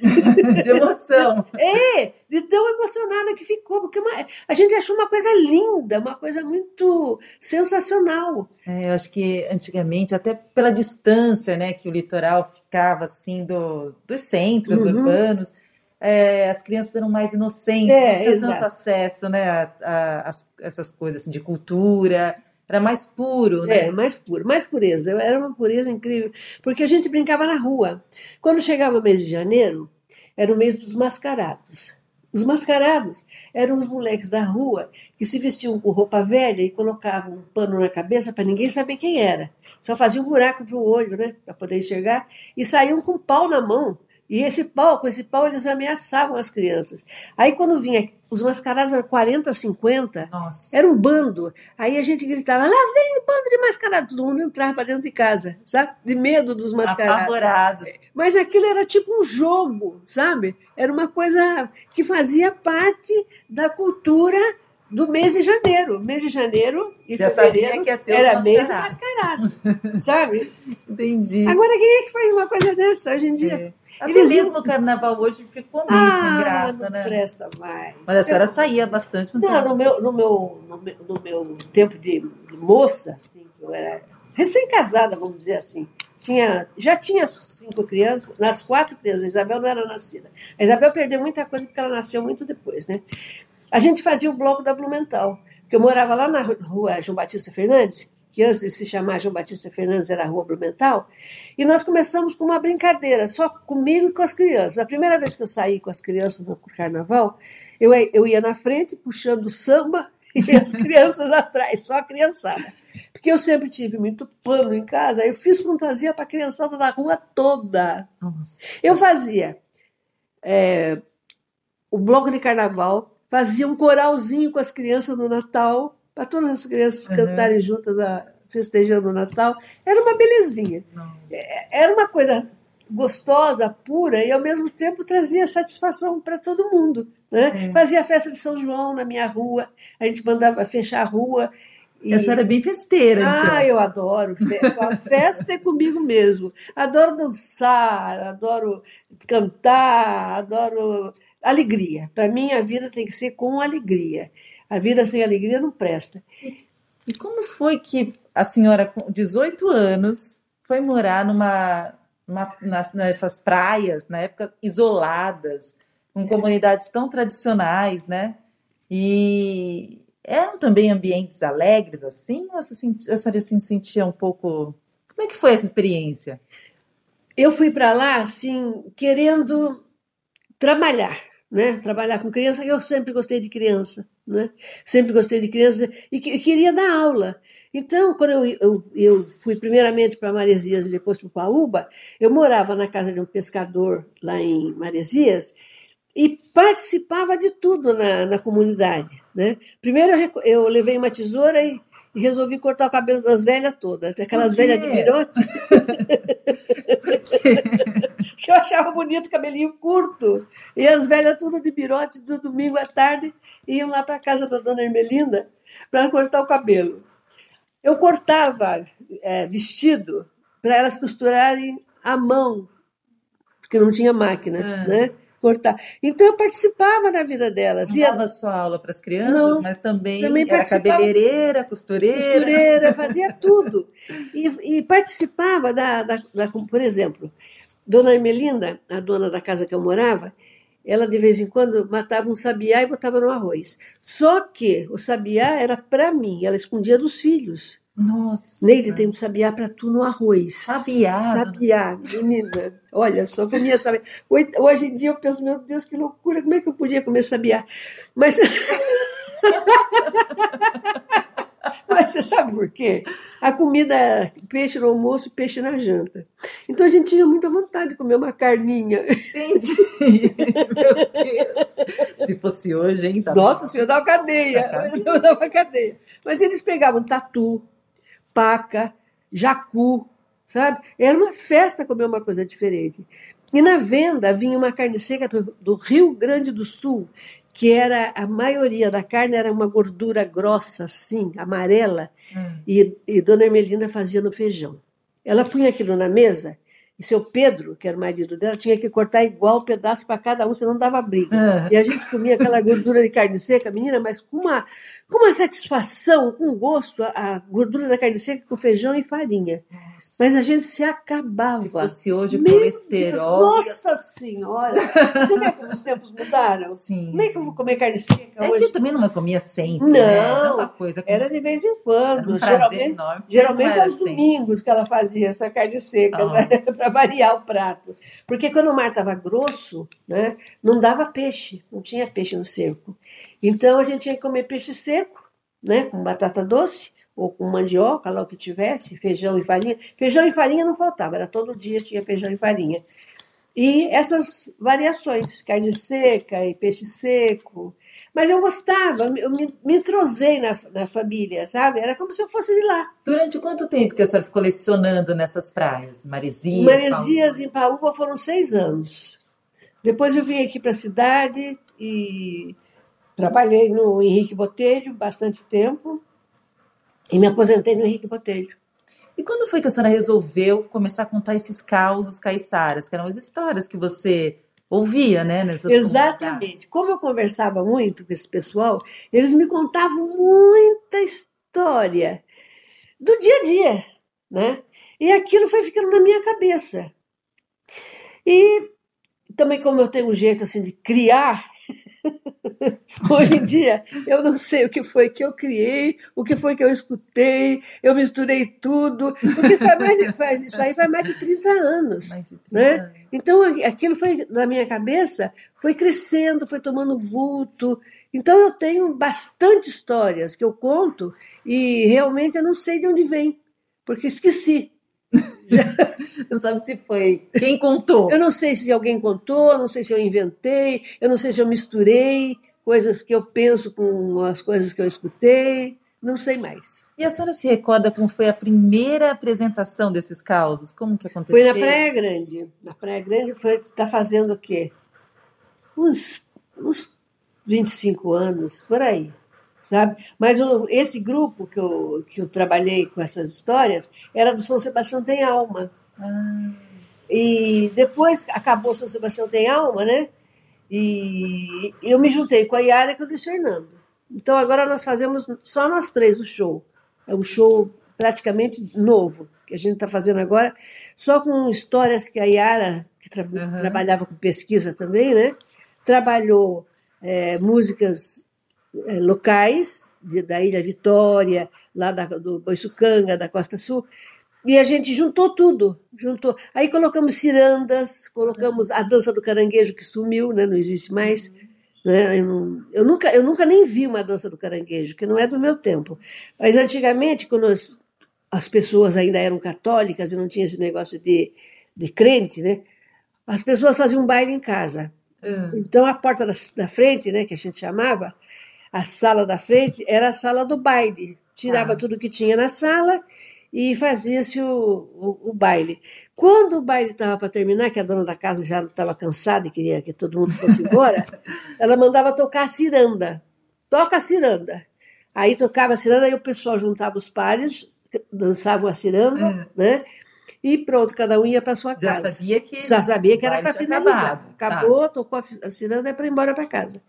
de emoção. É, de tão emocionada que ficou, porque uma, a gente achou uma coisa linda, uma coisa muito sensacional. É, eu acho que antigamente, até pela distância, né, que o litoral ficava assim do, dos centros uhum. urbanos, é, as crianças eram mais inocentes, é, não tinha exato. tanto acesso né, a, a, a, essas coisas assim, de cultura. Era mais puro, né? É, mais puro, mais pureza. Era uma pureza incrível. Porque a gente brincava na rua. Quando chegava o mês de janeiro, era o mês dos mascarados. Os mascarados eram os moleques da rua que se vestiam com roupa velha e colocavam um pano na cabeça para ninguém saber quem era. Só faziam um buraco para o olho, né, para poder enxergar, e saíam com pau na mão e esse pau, com esse pau, eles ameaçavam as crianças. Aí, quando vinha, os mascarados eram 40, 50, Nossa. era um bando. Aí a gente gritava: lá vem o bando de mascarado. Todo mundo entrava para dentro de casa, sabe? De medo dos mascarados. Apavorados. Mas aquilo era tipo um jogo, sabe? Era uma coisa que fazia parte da cultura do mês de janeiro. Mês de janeiro e Já fevereiro era mês mascarado, sabe? Entendi. Agora, quem é que faz uma coisa dessa hoje em dia? É. Até Eles mesmo o carnaval hoje ficou meio ah, sem graça, não né? presta mais. Mas a senhora saía bastante no Não, no meu, no, meu, no, meu, no meu tempo de moça, assim, eu era recém-casada, vamos dizer assim. Tinha, já tinha cinco crianças, nas quatro crianças, a Isabel não era nascida. A Isabel perdeu muita coisa porque ela nasceu muito depois, né? A gente fazia o bloco da Blumenthal, porque eu morava lá na rua João Batista Fernandes, que antes de se chamar João Batista Fernandes era a Rua Blumenthal, e nós começamos com uma brincadeira, só comigo e com as crianças. A primeira vez que eu saí com as crianças no carnaval, eu, eu ia na frente puxando samba e as crianças atrás, só a criançada. Porque eu sempre tive muito pano em casa, eu fiz fantasia para a criançada da rua toda. Nossa. Eu fazia é, o bloco de carnaval, fazia um coralzinho com as crianças no Natal, para todas as crianças uhum. cantarem juntas, a, festejando o Natal. Era uma belezinha. Não. É, era uma coisa gostosa, pura, e ao mesmo tempo trazia satisfação para todo mundo. Né? É. Fazia a festa de São João na minha rua, a gente mandava fechar a rua. E... Essa era bem festeira. Ah, então. eu adoro. A festa é comigo mesmo. Adoro dançar, adoro cantar, adoro alegria. Para mim, a vida tem que ser com alegria. A vida sem alegria não presta. E como foi que a senhora, com 18 anos, foi morar numa, nas, nessas praias, na época isoladas, com comunidades tão tradicionais, né? E eram também ambientes alegres assim? Ou a senhora se sentia um pouco. Como é que foi essa experiência? Eu fui para lá, assim, querendo trabalhar né? Trabalhar com criança, eu sempre gostei de criança, né? Sempre gostei de criança e, que, queria dar aula. Então, quando eu, eu, eu fui primeiramente para Maresias e depois para Paúba, eu morava na casa de um pescador lá em Maresias e participava de tudo na, na comunidade, né? Primeiro eu, eu levei uma tesoura e e resolvi cortar o cabelo das velhas todas, aquelas velhas de virote. que eu achava bonito, cabelinho curto. E as velhas tudo de birote, do domingo à tarde, iam lá para a casa da dona Ermelinda para cortar o cabelo. Eu cortava é, vestido para elas costurarem à mão, porque não tinha máquina, ah. né? Cortar. Então eu participava da vida delas. Não dava só aula para as crianças, não, mas também, também era cabeleireira, costureira. Costureira, fazia tudo. E, e participava da, da, da, por exemplo, Dona Ermelinda, a dona da casa que eu morava, ela de vez em quando matava um sabiá e botava no arroz. Só que o sabiá era para mim, ela escondia dos filhos. Nossa. Neide tem um sabiá para tu no arroz. Sabiá? Sabiá, menina. Olha só, comia sabiá. Hoje em dia eu penso, meu Deus, que loucura, como é que eu podia comer sabiá? Mas. Mas você sabe por quê? A comida era peixe no almoço e peixe na janta. Então a gente tinha muita vontade de comer uma carninha. Entendi. Meu Deus. Se fosse hoje, hein? Tá Nossa, se eu dava cadeia. Eu dava cadeia. Mas eles pegavam tatu, paca, jacu, sabe? Era uma festa comer uma coisa diferente. E na venda vinha uma carne seca do, do Rio Grande do Sul, que era a maioria da carne era uma gordura grossa, assim, amarela, hum. e, e Dona Ermelinda fazia no feijão. Ela punha aquilo na mesa e seu Pedro, que era o marido dela, tinha que cortar igual pedaço para cada um, senão dava briga. Uhum. E a gente comia aquela gordura de carne seca, menina, mas com uma, com uma satisfação, com gosto, a, a gordura da carne seca com feijão e farinha. Nossa. Mas a gente se acabava. Se fosse hoje Meu colesterol. Deus, nossa Senhora! Você vê como os tempos mudaram? Sim. Como é que eu vou comer carne seca é hoje? que eu também não comia sempre. Não, né? era uma coisa. Era de vez em quando. Um geralmente enorme, geralmente aos sempre. domingos que ela fazia essa carne seca, né? para variar o prato. Porque quando o mar estava grosso, né, não dava peixe, não tinha peixe no seco. Então a gente tinha que comer peixe seco, né, com batata doce ou com mandioca, lá o que tivesse, feijão e farinha. Feijão e farinha não faltava, era todo dia tinha feijão e farinha. E essas variações, carne seca e peixe seco. Mas eu gostava, eu me, me entrosei na, na família, sabe? Era como se eu fosse de lá. Durante quanto tempo que a senhora ficou lecionando nessas praias? Maresias? Maresias em Paúba foram seis anos. Depois eu vim aqui para a cidade e trabalhei no Henrique Botelho bastante tempo. E me aposentei no Henrique Botelho. E quando foi que a senhora resolveu começar a contar esses causos caiçaras, que eram as histórias que você ouvia, né? Exatamente. Como eu conversava muito com esse pessoal, eles me contavam muita história do dia a dia, né? E aquilo foi ficando na minha cabeça. E também como eu tenho um jeito assim de criar Hoje em dia, eu não sei o que foi que eu criei, o que foi que eu escutei, eu misturei tudo, porque faz mais de, faz, isso aí faz mais de 30 anos. De 30 né? Anos. Então, aquilo foi, na minha cabeça, foi crescendo, foi tomando vulto. Então, eu tenho bastante histórias que eu conto e realmente eu não sei de onde vem, porque esqueci. não sabe se foi quem contou. Eu não sei se alguém contou, não sei se eu inventei, eu não sei se eu misturei coisas que eu penso com as coisas que eu escutei, não sei mais. E a senhora se recorda como foi a primeira apresentação desses causos? Como que aconteceu? Foi na Praia Grande. Na Praia Grande foi está fazendo o quê? Uns, uns 25 anos, por aí sabe? Mas esse grupo que eu, que eu trabalhei com essas histórias era do São Sebastião Tem Alma. Ah. E depois acabou São Sebastião Tem Alma, né? E eu me juntei com a Yara e com o Luiz Fernando. Então agora nós fazemos só nós três o show. É um show praticamente novo que a gente está fazendo agora, só com histórias que a Yara, que tra uhum. trabalhava com pesquisa também, né? Trabalhou é, músicas locais de, da Ilha Vitória, lá da, do Boiçucanga, da Costa Sul, e a gente juntou tudo, juntou. Aí colocamos cirandas, colocamos a dança do caranguejo que sumiu, né? não existe mais. Né? Eu, não, eu, nunca, eu nunca nem vi uma dança do caranguejo, que não é do meu tempo. Mas antigamente, quando as, as pessoas ainda eram católicas e não tinha esse negócio de, de crente, né? as pessoas faziam um baile em casa. Uhum. Então a porta da, da frente, né, que a gente chamava, a sala da frente era a sala do baile. Tirava ah. tudo que tinha na sala e fazia-se o, o, o, baile. Quando o baile estava para terminar, que a dona da casa já estava cansada e queria que todo mundo fosse embora, ela mandava tocar a ciranda. Toca a ciranda. Aí tocava a ciranda, aí o pessoal juntava os pares, dançavam a ciranda, é. né? E pronto, cada um ia para sua casa. Já sabia que, Já sabia que era para finalizar. Acabado. Tá. Acabou, tá. tocou a ciranda e para ir embora para casa.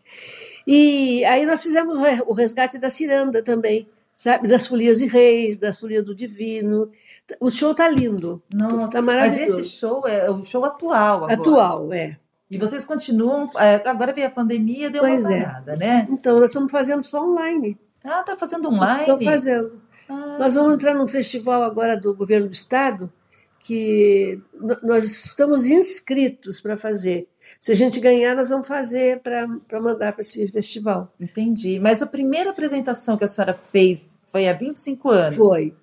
E aí nós fizemos o resgate da ciranda também, sabe? Das folias e reis, da folia do divino. O show tá lindo. Nossa, tá maravilhoso. Mas esse show é o show atual agora. Atual, é. E vocês continuam. é, Agora veio a pandemia, deu Pois uma é. parada, né? Então, nós estamos fazendo só online. Ah, tá fazendo online? Estamos fazendo. Ah, Nós vamos entrar num festival agora do governo do estado que nós estamos inscritos para fazer. Se a gente ganhar, nós vamos fazer para mandar para esse festival. entendi. Mas a primeira apresentação que a senhora fez foi há 25 anos. Foi.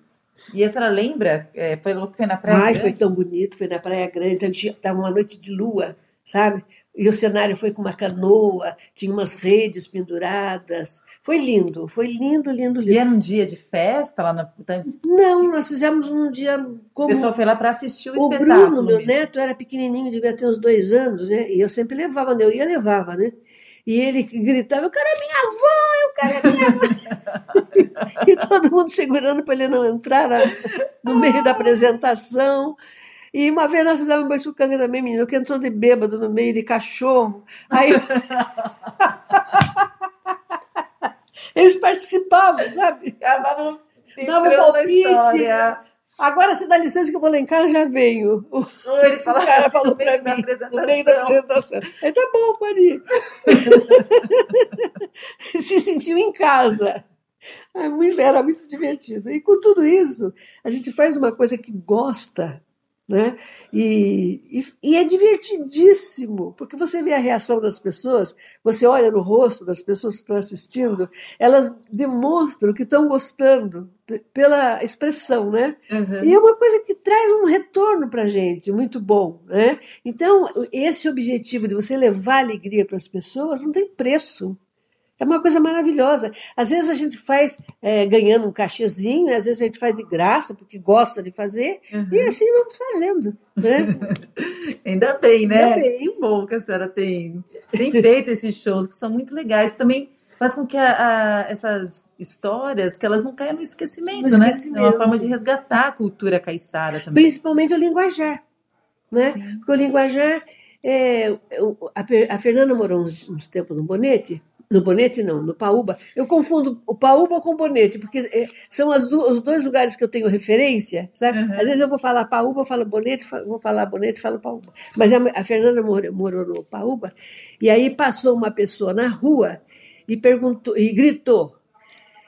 E a senhora lembra? É, foi, foi na Praia Ai, Grande? foi tão bonito, foi na Praia Grande, então tinha, tava uma noite de lua, sabe? E o cenário foi com uma canoa, tinha umas redes penduradas. Foi lindo, foi lindo, lindo, E lindo. era um dia de festa lá na. então, Não, nós fizemos um dia O como pessoal foi lá para assistir o, o espetáculo. Bruno, meu mesmo. neto, era pequenininho, devia ter uns dois anos, né? E eu sempre levava, né? eu ia levava, né? E ele gritava, eu quero a minha avó, eu quero a minha avó. e todo mundo segurando para ele não entrar na- no meio da apresentação. E uma vez nós fizemos um baiçucanga também, menino, que entrou de bêbado no meio de cachorro. Aí. Eles participavam, sabe? Acabavam Dava palpite. Agora, se dá licença que eu vou lá em casa, já venho. O, eles o falaram cara assim, falou para da mim, apresentação. no meio da apresentação. Ele, tá bom, pode ir. Se sentiu em casa. É Era muito divertido. E com tudo isso, a gente faz uma coisa que gosta, né? E, e, e é divertidíssimo, porque você vê a reação das pessoas, você olha no rosto das pessoas que estão assistindo, elas demonstram que estão gostando pela expressão, né? Uhum. E é uma coisa que traz um retorno para a gente, muito bom. Né? Então, esse objetivo de você levar alegria para as pessoas não tem preço. É uma coisa maravilhosa. Às vezes a gente faz é, ganhando um cachezinho, às vezes a gente faz de graça, porque gosta de fazer, Uhum. e assim vamos fazendo. Né? Ainda bem, né? Ainda bem. Que bom que a senhora tem, tem feito esses shows que são muito legais. Também faz com que a- a- essas histórias que elas não caiam no esquecimento, No né? esquecimento. É uma forma de resgatar a cultura caiçara também. Principalmente o linguajar. Né? Sim. Porque o linguajar. É, a, a Fernanda morou uns, uns tempos no Bonete. No Bonete, não, no Paúba. Eu confundo o Paúba com o Bonete, porque é, são as du- os dois lugares que eu tenho referência, sabe? Uhum. Às vezes eu vou falar Paúba, falo Bonete, vou falar Bonete, falo Paúba. Mas a, a Fernanda morou, morou no Paúba, e aí passou uma pessoa na rua e perguntou e gritou: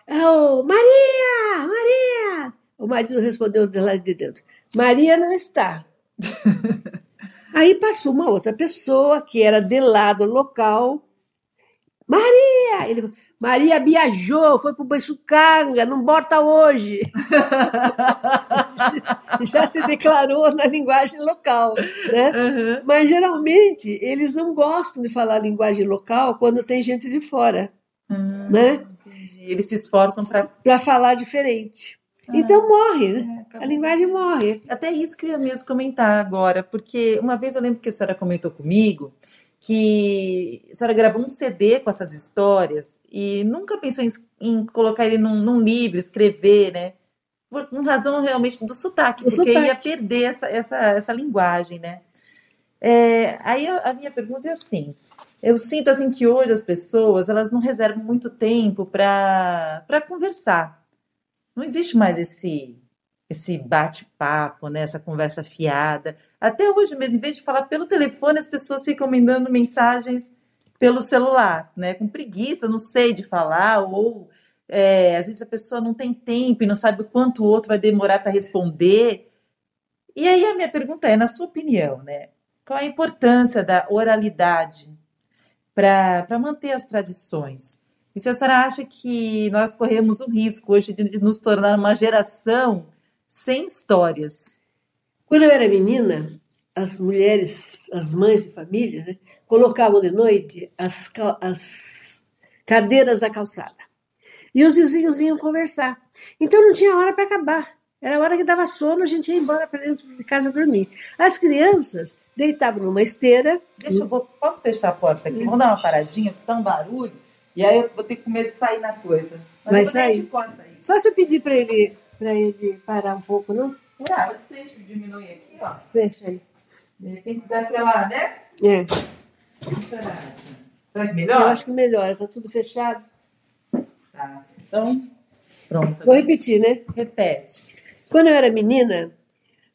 "Ô, Maria! Maria! O marido respondeu de lá de dentro: Maria não está. Aí passou uma outra pessoa que era de lá do local. Maria! Ele, Maria viajou, foi para o Boiçucanga, não bota hoje. Já se declarou na linguagem local. Né? Uhum. Mas geralmente eles não gostam de falar linguagem local quando tem gente de fora, Hum, né? entendi. Eles se esforçam para. Falar diferente. Então morre, né? A linguagem morre. Até isso que eu ia mesmo comentar agora, porque uma vez eu lembro que a senhora comentou comigo que a senhora gravou um CD com essas histórias e nunca pensou em, em colocar ele num, num livro, escrever, né? Por razão realmente do sotaque, Do porque sotaque. ia perder essa, essa, essa linguagem, né? É, aí a, a minha pergunta é assim: eu sinto assim que hoje as pessoas elas não reservam muito tempo para conversar. Não existe mais esse esse bate-papo, né? Essa conversa fiada. Até hoje mesmo, em vez de falar pelo telefone, as pessoas ficam me dando mensagens pelo celular, né? Com preguiça, não sei de falar, ou é, às vezes a pessoa não tem tempo e não sabe o quanto o outro vai demorar para responder. E aí a minha pergunta é, na sua opinião, né? Qual a importância da oralidade para manter as tradições? E se a senhora acha que nós corremos o risco hoje de nos tornar uma geração sem histórias? Quando eu era menina, as mulheres, as mães de família, né, colocavam de noite as, as cadeiras da calçada. E os vizinhos vinham conversar. Então não tinha hora para acabar. Era a hora que dava sono, a gente ia embora para dentro de casa dormir. As crianças deitavam numa esteira. Deixa eu, vou- posso fechar a porta aqui? Vamos dar uma paradinha, porque tá um barulho. E aí eu vou ter com medo de sair na coisa. Mas Vai sair? de porta aí. Só se eu pedir para ele, para ele parar um pouco, não? Ah, se a gente diminuir aqui, ó. Fecha aí. De repente dá aquela, né? É, que? Será que eu melhor? acho que melhora, está tudo fechado. Tá. Então, pronto. Vou repetir, né? Repete. Quando eu era menina,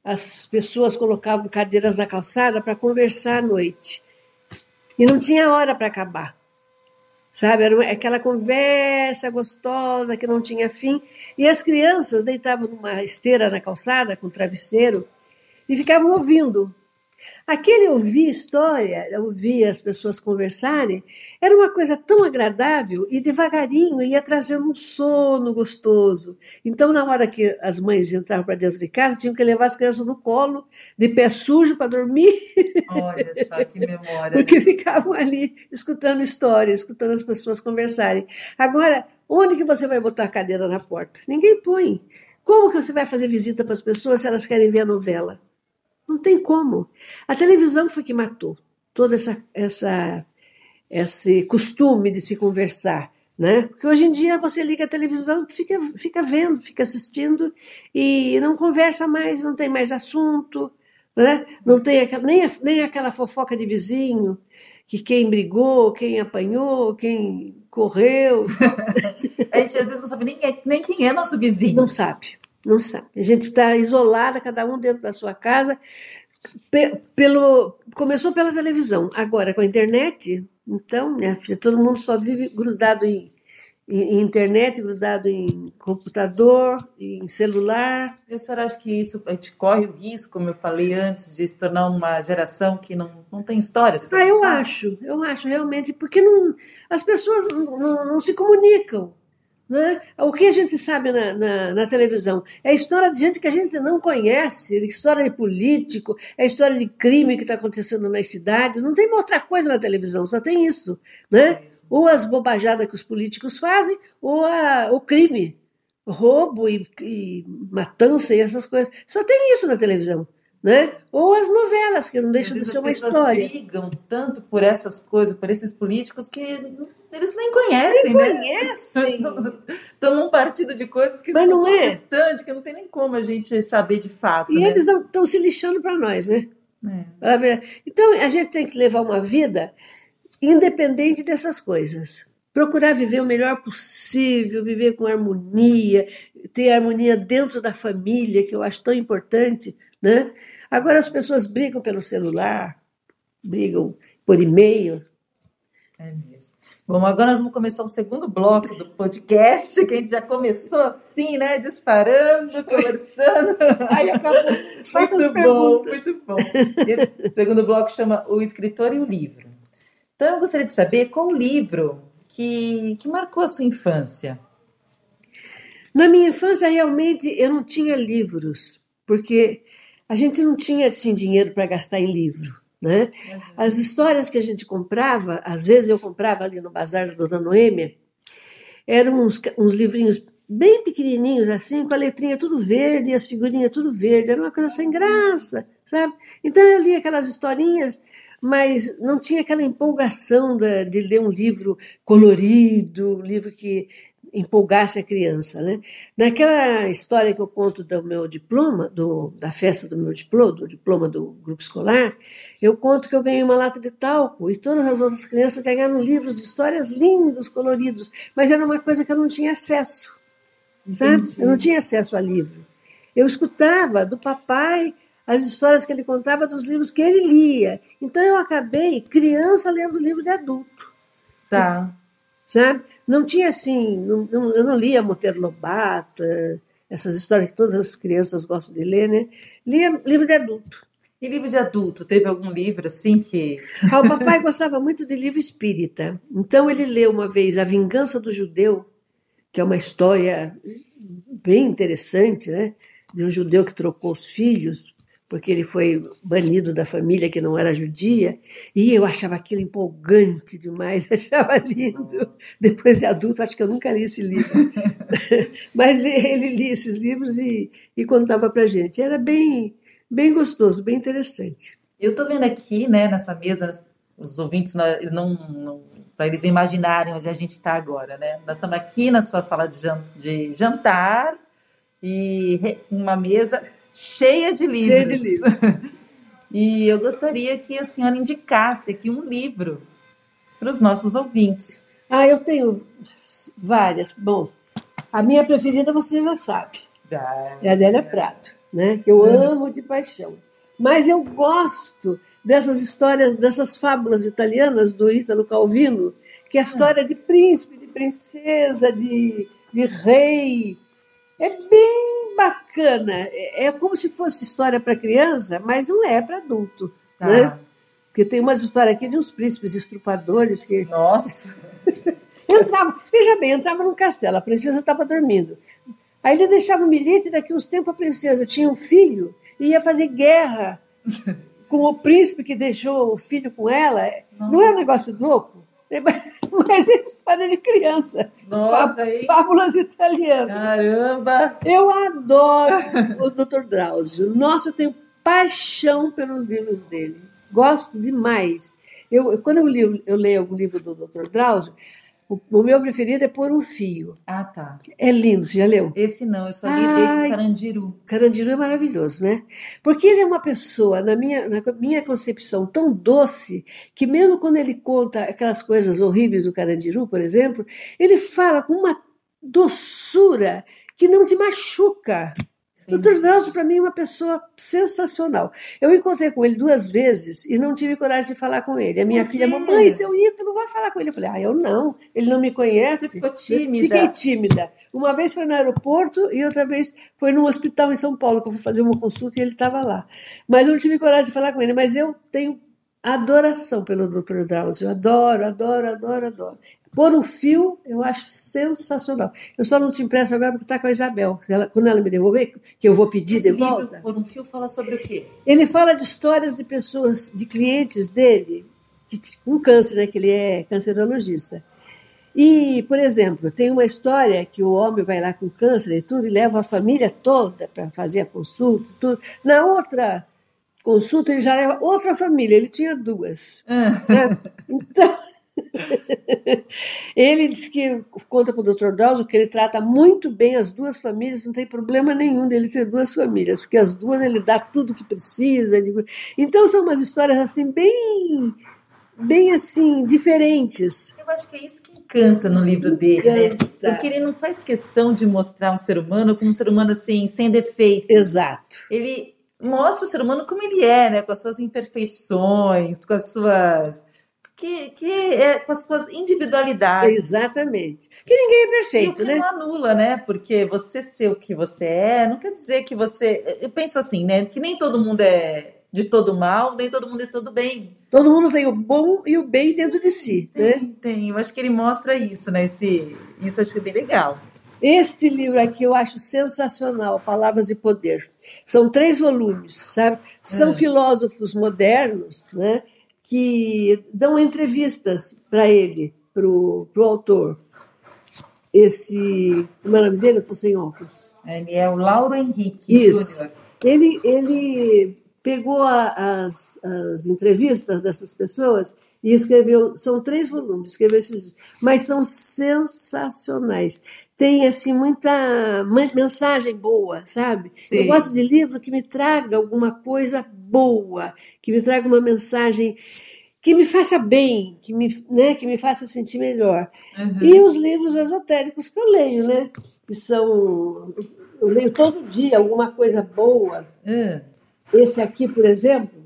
as pessoas colocavam cadeiras na calçada para conversar à noite. E não tinha hora para acabar. Sabe, era aquela conversa gostosa que não tinha fim. E as crianças deitavam numa esteira na calçada com travesseiro e ficavam ouvindo Aquele ouvir história, ouvir as pessoas conversarem, era uma coisa tão agradável e devagarinho ia trazendo um sono gostoso. Então, na hora que as mães entravam para dentro de casa, tinham que levar as crianças no colo, de pé sujo para dormir. Olha só que memória. Porque ficavam ali escutando histórias, escutando as pessoas conversarem. Agora, onde que você vai botar a cadeira na porta? Ninguém põe. Como que você vai fazer visita para as pessoas se elas querem ver a novela? Não tem como. A televisão foi que matou todo essa, essa, esse costume de se conversar. Né? Porque hoje em dia você liga a televisão, fica, fica vendo, fica assistindo e não conversa mais, não tem mais assunto, né? não tem aquela, nem, nem aquela fofoca de vizinho, que quem brigou, quem apanhou, quem correu. a gente às vezes não sabe nem é, nem quem é nosso vizinho. Não sabe. Não sabe. A gente está isolada, cada um dentro da sua casa. Pelo, começou pela televisão, agora com a internet, então, minha filha, todo mundo só vive grudado em, em, em internet, grudado em computador, em celular. E a senhora acha que isso a gente corre o risco, como eu falei antes, de se tornar uma geração que não, não tem histórias? Ah, eu acho, eu acho realmente, porque não, as pessoas não, não, não se comunicam. Né? O que a gente sabe na, na, na, televisão é a história de gente que a gente não conhece, história de político, é a história de crime que está acontecendo nas cidades. Não tem outra coisa na televisão, só tem isso. Né? É ou as bobajadas que os políticos fazem, ou a, o crime, roubo e, e matança e essas coisas. Só tem isso na televisão né? Ou as novelas, que não deixam de ser uma história. Eles brigam tanto por essas coisas, por esses políticos, que eles nem conhecem, nem né? conhecem. Estão num partido de coisas que Mas são não é. distante, que não tem nem como a gente saber de fato. E né? eles estão se lixando para nós, né? É. Então, a gente tem que levar uma vida independente dessas coisas. Procurar viver o melhor possível, viver com harmonia, ter harmonia dentro da família, que eu acho tão importante, né? Agora as pessoas brigam pelo celular, brigam por e-mail. É mesmo. Bom, agora nós vamos começar o segundo bloco do podcast, que a gente já começou assim, né? Disparando, conversando. Aí acabou. Faça muito as bom, perguntas. Muito bom. Esse segundo bloco chama O Escritor e o Livro. Então eu gostaria de saber qual o livro que, que marcou a sua infância. Na minha infância, realmente, eu não tinha livros, porque a gente não tinha assim, dinheiro para gastar em livro. Né? Uhum. As histórias que a gente comprava, às vezes eu comprava ali no bazar da Dona Noêmia, eram uns, uns livrinhos bem pequenininhos assim, com a letrinha tudo verde e as figurinhas tudo verde, era uma coisa sem graça, sabe? Então eu lia aquelas historinhas, mas não tinha aquela empolgação de, de ler um livro colorido, um livro que empolgasse a criança. Né? Naquela história que eu conto do meu diploma, do, da festa do meu diploma, do diploma do grupo escolar, eu conto que eu ganhei uma lata de talco e todas as outras crianças ganharam livros de histórias lindos, coloridos, mas era uma coisa que eu não tinha acesso, sabe? Eu não tinha acesso a livro. Eu escutava do papai as histórias que ele contava dos livros que ele lia. Então eu acabei criança lendo livro de adulto. Tá sabe? Não tinha assim, não, não, eu não lia Monteiro Lobato, essas histórias que todas as crianças gostam de ler, né? Lia livro de adulto. E livro de adulto? Teve algum livro assim que. Ah, o papai gostava muito de livro espírita. Então ele leu uma vez A Vingança do Judeu, que é uma história bem interessante, né? De um judeu que trocou os filhos porque ele foi banido da família que não era judia, e eu achava aquilo empolgante demais, achava lindo. Nossa. Depois de adulto, acho que eu nunca li esse livro. Mas ele lia esses livros e, e contava para gente. Era bem, bem gostoso, bem interessante. Eu estou vendo aqui, né, nessa mesa, os ouvintes não, não para eles imaginarem onde a gente está agora, né? Nós estamos aqui na sua sala de jantar e uma mesa cheia de livros. Cheia de livros. e eu gostaria que a senhora indicasse aqui um livro para os nossos ouvintes. Ah, eu tenho várias. Bom, a minha preferida você já sabe. Já. É a Adélia Prato, né? Que eu amo de paixão. Mas eu gosto dessas histórias, dessas fábulas italianas do Ítalo Calvino, que é a história de príncipe, de princesa, de, de rei. É bem bacana. É, é como se fosse história para criança, mas não é para adulto. Tá. Né? Porque tem umas histórias aqui de uns príncipes estrupadores que. Nossa! entrava, veja bem, entrava num castelo, a princesa estava dormindo. Aí ele deixava um bilhete, daqui uns tempos a princesa tinha um filho e ia fazer guerra com o príncipe que deixou o filho com ela. Não, não é um negócio louco? Mas é história de criança. Nossa, hein? Fábulas italianas. Caramba! Eu adoro o Dr. Drauzio. Nossa, eu tenho paixão pelos livros dele. Gosto demais. Eu, quando eu, li, eu leio algum livro do Dr. Drauzio, o, o, meu preferido é Por um Fio. Ah, tá. É lindo, você já leu? Esse não, eu só li Ai, Carandiru. Carandiru é maravilhoso, né? Porque ele é uma pessoa, na minha, na minha concepção, tão doce, que mesmo quando ele conta aquelas coisas horríveis do Carandiru, por exemplo, ele fala com uma doçura que não te machuca. Doutor Nelson, para mim, é uma pessoa sensacional. Eu encontrei com ele duas vezes e não tive coragem de falar com ele. A minha filha, mamãe, seu ídolo, vai falar com ele. Eu falei, ah, eu não, ele não me conhece. Você ficou tímida. Fiquei tímida. Uma vez foi no aeroporto e outra vez foi num hospital em São Paulo, que eu fui fazer uma consulta e ele estava lá. Mas eu não tive coragem de falar com ele. Mas eu tenho adoração pelo Dr. Drauzio. Adoro, adoro, adoro, adoro. Por um fio, eu acho sensacional. Eu só não te empresto agora porque está com a Isabel. Ela, quando ela me devolver, que eu vou pedir Esse de volta. Livro, Por um fio fala sobre o quê? Ele fala de histórias de pessoas, de clientes dele, com câncer, né, que ele é cancerologista. E, por exemplo, tem uma história que o homem vai lá com câncer e tudo, e leva a família toda para fazer a consulta. Tudo. Na outra consulta, ele já leva outra família, ele tinha duas. Ah. Então. ele diz que conta para o Dr. Drauzio que ele trata muito bem as duas famílias, não tem problema nenhum dele ter duas famílias, porque as duas ele dá tudo que precisa. Ele... Então são umas histórias assim bem bem assim diferentes. Eu acho que é isso que encanta no livro dele, né? Porque ele não faz questão de mostrar um ser humano como um ser humano assim, sem defeitos. Exato. Ele mostra o ser humano como ele é, né? Com as suas imperfeições, com as suas que, que é com as suas individualidades. Exatamente. Que ninguém é perfeito, e o que né? não anula, né? Porque você ser o que você é, não quer dizer que você. Eu penso assim, né? Que nem todo mundo é de todo mal, nem todo mundo é todo bem. Todo mundo tem o bom e o bem Sim, dentro de si, tem, né? Tem, eu acho que ele mostra isso, né? Esse, isso eu acho que é bem legal. Este livro aqui eu acho sensacional, Palavras de Poder. São três volumes, sabe? São é. filósofos modernos, né? Que dão entrevistas para ele, para o autor. Esse. Como é o nome dele? Eu estou sem óculos. Ele é o Lauro Henrique Isso. Ele, ele pegou a, as, as entrevistas dessas pessoas e escreveu. São três volumes, escreveu esses, mas são sensacionais tem assim muita mensagem boa, sabe? Sim. Eu gosto de livro que me traga alguma coisa boa, que me traga uma mensagem que me faça bem, que me, né, que me faça sentir melhor. Uhum. E os livros esotéricos que eu leio, né? Que são eu leio todo dia alguma coisa boa. Uhum. Esse aqui, por exemplo,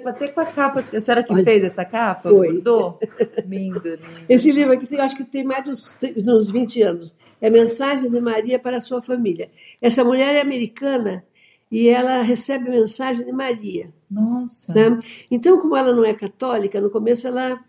tá até com a capa. A senhora que Olha, fez essa capa? Foi. Lindo, lindo. Esse livro aqui, tem, acho que tem mais de uns 20 anos. É Mensagem de Maria para a sua família. Essa mulher é americana e ela recebe mensagem de Maria. Nossa. Sabe? Então, como ela não é católica, no começo ela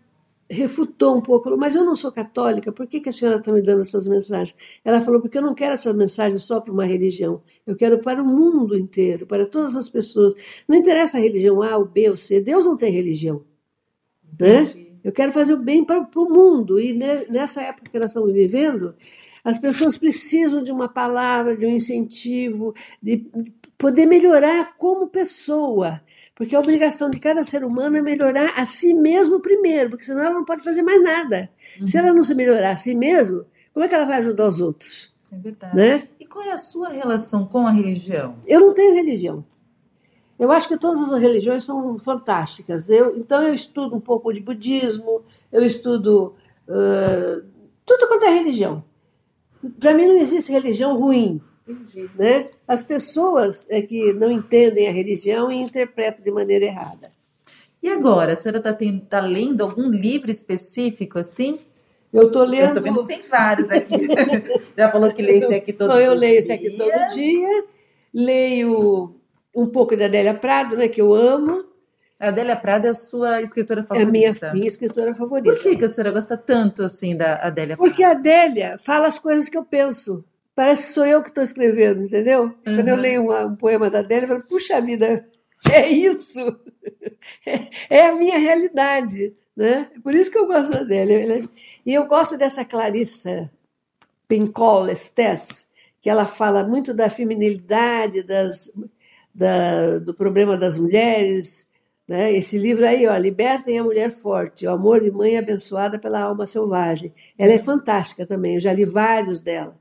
refutou um pouco, falou, mas eu não sou católica, por que, que a senhora está me dando essas mensagens? Ela falou, porque eu não quero essas mensagens só para uma religião, eu quero para o mundo inteiro, para todas as pessoas. Não interessa a religião A, ou B ou C, Deus não tem religião. Né? Eu quero fazer o bem para, para o mundo, e nessa época que nós estamos vivendo, as pessoas precisam de uma palavra, de um incentivo, de poder melhorar como pessoa. Porque a obrigação de cada ser humano é melhorar a si mesmo primeiro, porque senão ela não pode fazer mais nada. Uhum. Se ela não se melhorar a si mesmo, como é que ela vai ajudar os outros? É verdade. Né? E qual é a sua relação com a religião? Eu não tenho religião. Eu acho que todas as religiões são fantásticas. Eu, então eu estudo um pouco de budismo, eu estudo uh, tudo quanto é religião. Para mim não existe religião ruim. Entendi. Né? As pessoas é que não entendem a religião e interpretam de maneira errada. E agora, a senhora está tá lendo algum livro específico assim? Eu estou lendo. Eu também tem vários aqui. Já falou que lê esse aqui todo dia. Eu leio esse aqui todo dia. Leio um pouco da Adélia Prado, né, que eu amo. A Adélia Prado é a sua escritora favorita? É a minha, minha escritora favorita. Por que, que a senhora gosta tanto assim da Adélia Prado? Porque a Adélia fala as coisas que eu penso. Parece que sou eu que estou escrevendo, entendeu? Uhum. Quando eu leio uma, um poema da Adélia, eu falo, puxa vida, é isso! É, é a minha realidade. Né? Por isso que eu gosto da Adélia. E eu gosto dessa Clarissa Pincola Estes, que ela fala muito da feminilidade, das, da, do problema das mulheres. Né? Esse livro aí, ó, Libertem a Mulher Forte, o amor de mãe abençoada pela alma selvagem. Ela é fantástica também, eu já li vários dela.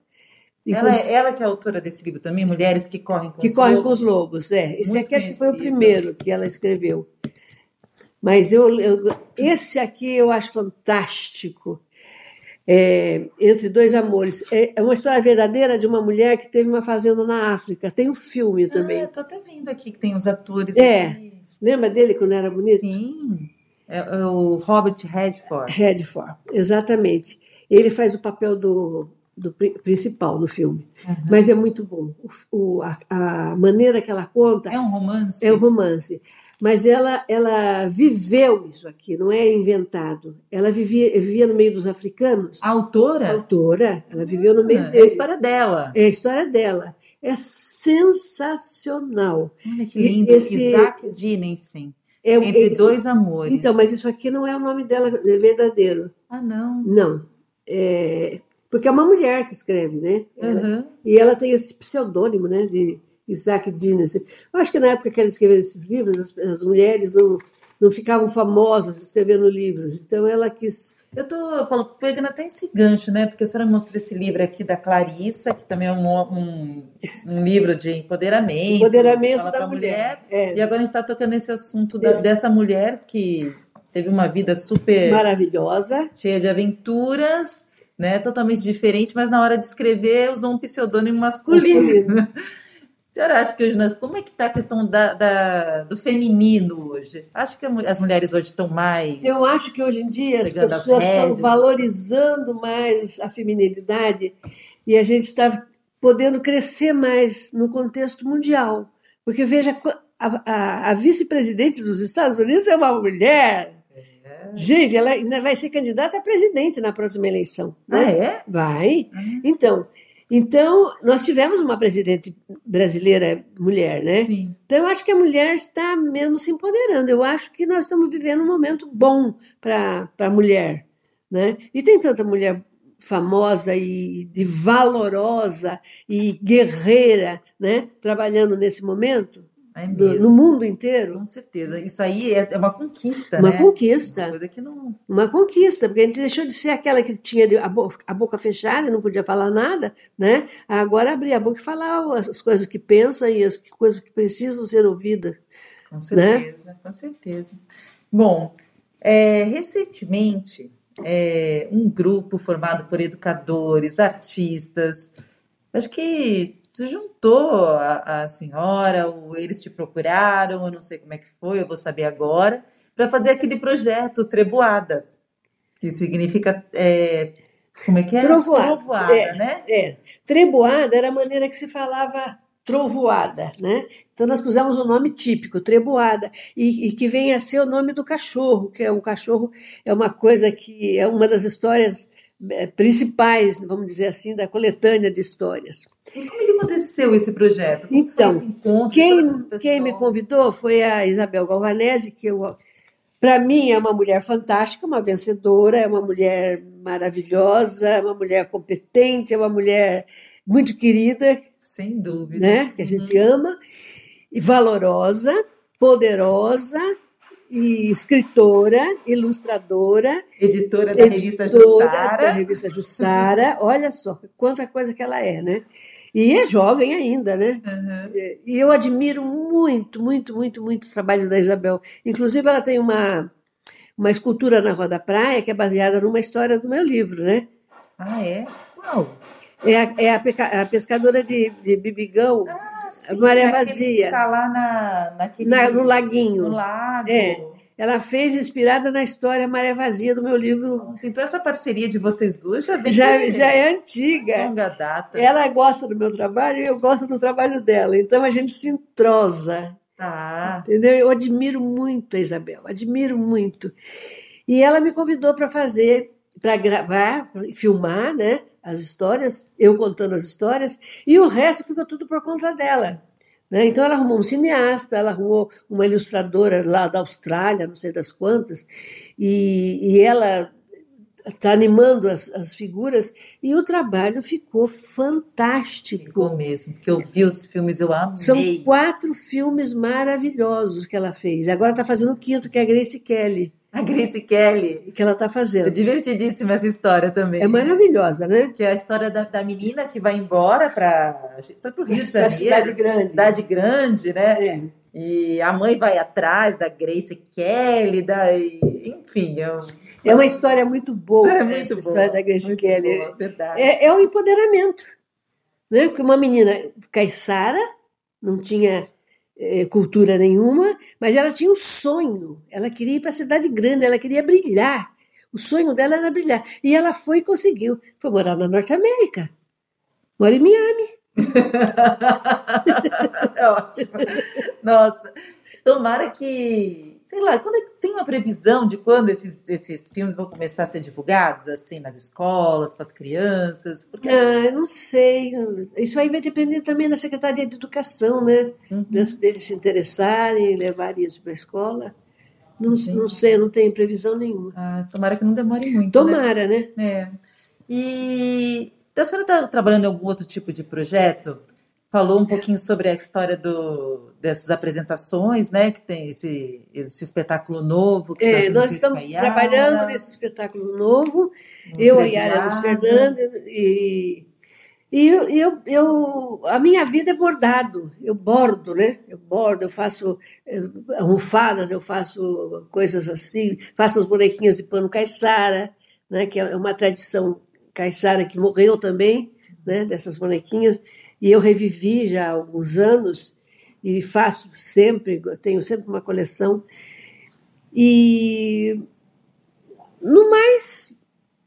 Ela, é, ela que é autora desse livro também, Mulheres que Correm com que os correm Lobos. com os Lobos, é. Esse Muito aqui acho que foi o primeiro que ela escreveu. Mas eu, eu esse aqui eu acho fantástico. É, Entre Dois Amores. É, é uma história verdadeira de uma mulher que teve uma fazenda na África. Tem um filme também. Ah, estou até vendo aqui que tem os atores. É. Aqui. Lembra dele quando era bonito? Sim. É, é o Robert Redford. Redford, exatamente. Ele faz o papel do, do principal no filme. Uhum. Mas é muito bom. O, a, a, maneira que ela conta. É um romance? É um romance. Mas ela, ela viveu isso aqui, não é inventado. Ela vivia, vivia no meio dos africanos. A autora? A autora. Ela viveu no meio ah, deles. É a história dela. É a história dela. É sensacional. Olha que lindo. Esse, Isaac Dinensen. É, Entre esse, dois amores. Então, mas isso aqui não é o nome dela verdadeiro. Ah, não? Não. É, porque é uma mulher que escreve, né? Uhum. E ela tem esse pseudônimo, né? De Isaac Dinnes. Eu acho que na época que ela escreveu esses livros, as, as mulheres não, não ficavam famosas escrevendo livros. Então ela quis. Eu estou pegando até esse gancho, né? Porque a senhora mostrou esse livro aqui da Clarissa, que também é um, um, um livro de empoderamento. Empoderamento da mulher. mulher. É. E agora a gente está tocando nesse assunto da, dessa mulher que teve uma vida super. Maravilhosa. Cheia de aventuras né? Totalmente diferente, mas na hora de escrever usou um pseudônimo masculino. masculino. senhora acha que hoje nós, como é que está a questão da, da, do feminino hoje? Acho que as mulheres hoje estão mais. Eu acho que hoje em dia as pessoas as estão valorizando mais a feminilidade e a gente está podendo crescer mais no contexto mundial. Porque veja, a, a, a vice-presidente dos Estados Unidos é uma mulher. Gente, ela ainda vai ser candidata a presidente na próxima eleição. Né? Ah, é? Vai. Uhum. Então, então, nós tivemos uma presidente brasileira mulher, né? Sim. Então, eu acho que a mulher está menos se empoderando. Eu acho que nós estamos vivendo um momento bom para a mulher, né? E tem tanta mulher famosa e de valorosa e guerreira, né? Trabalhando nesse momento. É no mundo inteiro. Com certeza. Isso aí é, é uma conquista, uma né? Conquista. Uma que não... Uma conquista, porque a gente deixou de ser aquela que tinha a boca, a boca fechada e não podia falar nada, né? Agora abrir a boca e falar as coisas que pensa e as coisas que precisam ser ouvidas. Com certeza, né? com certeza. Bom, é, recentemente, é, um grupo formado por educadores, artistas, acho que tu juntou a, a senhora, ou eles te procuraram, eu não sei como é que foi, eu vou saber agora, para fazer aquele projeto Treboada, que significa. É, como é que é? Trovoada. Trovoada, é, né? É. Treboada era a maneira que se falava trovoada, né? Então nós pusemos o um nome típico, treboada, e, e, que vem a ser o nome do cachorro, que é um cachorro, é uma coisa que é uma das histórias principais, vamos dizer assim, da coletânea de histórias. E como é que aconteceu esse projeto? Como então, encontro, quem, quem me convidou foi a Isabel Galvanese, que para mim é uma mulher fantástica, uma vencedora, é uma mulher maravilhosa, é uma mulher competente, é uma mulher muito querida, sem dúvida, né, que a gente uhum. ama e valorosa, poderosa e escritora, ilustradora, editora da editora revista Jussara. da revista Jussara. Olha só quanta coisa que ela é, né? E é jovem ainda, né? Uhum. E eu admiro muito, muito, muito, muito o trabalho da Isabel. Inclusive, ela tem uma, uma escultura na Roda Praia que é baseada numa história do meu livro, né? Ah, é? Qual? É a, é a, peca, a pescadora de, de bibigão. Ah, sim, Maré Vazia. Está lá na, naquele, na, no laguinho. No lago. É. ela fez inspirada na história Maré Vazia do meu livro. Então essa parceria de vocês duas já vem já, já é antiga. Longa data. Ela gosta do meu trabalho e eu gosto do trabalho dela. Então a gente se entrosa. Ah. Entendeu? Eu admiro muito a Isabel, admiro muito. E ela me convidou para fazer, para gravar, filmar, né? As histórias, eu contando as histórias, e o resto ficou tudo por conta dela. Né? Então, ela arrumou um cineasta, ela arrumou uma ilustradora lá da Austrália, não sei das quantas, e, e ela está animando as, as, figuras e o trabalho ficou fantástico. Ficou mesmo, que eu vi os filmes, eu amei. São quatro filmes maravilhosos que ela fez. Agora está fazendo o quinto, que é a Grace Kelly. A Grace Kelly. Que ela está fazendo. É divertidíssima essa história também. É maravilhosa, né? Que é a história da, da menina que vai embora para. Foi para o Rio de Janeiro. Cidade Grande. Cidade Grande, né? É. E a mãe vai atrás da Grace Kelly, da, enfim. Eu... É uma história muito boa, é muito essa boa, história da Grace Kelly. Boa, verdade. É, é o empoderamento. Né? Porque uma menina caiçara, não tinha é, cultura nenhuma, mas ela tinha um sonho. Ela queria ir para a cidade grande, ela queria brilhar. O sonho dela era brilhar. E ela foi e conseguiu. Foi morar na Norte América. Mora em Miami. é ótimo. Nossa, tomara que, sei lá, quando é que tem uma previsão de quando esses, esses filmes vão começar a ser divulgados, assim, nas escolas, para as crianças? Porque... Ah, eu não sei. Isso aí vai depender também da Secretaria de Educação, né? Uhum. Deles se interessarem, levarem isso para a escola. Não, não sei, não tenho previsão nenhuma. Ah, tomara que não demore muito. Tomara, né? né? É. E então, a senhora está trabalhando em algum outro tipo de projeto? Falou um pouquinho sobre a história do, dessas apresentações, né? Que tem esse, esse espetáculo novo. Que é, nós estamos trabalhando nesse espetáculo novo. eu, a Yara Fernando e e eu, eu, eu, a minha vida é bordado, eu bordo, né? Eu bordo, eu faço eh, almofadas, eu faço coisas assim, faço as bonequinhas de pano caiçara, né? Que é uma tradição Caissara, que morreu também, né, dessas bonequinhas, e eu revivi já há alguns anos e faço sempre, tenho sempre uma coleção. E no mais,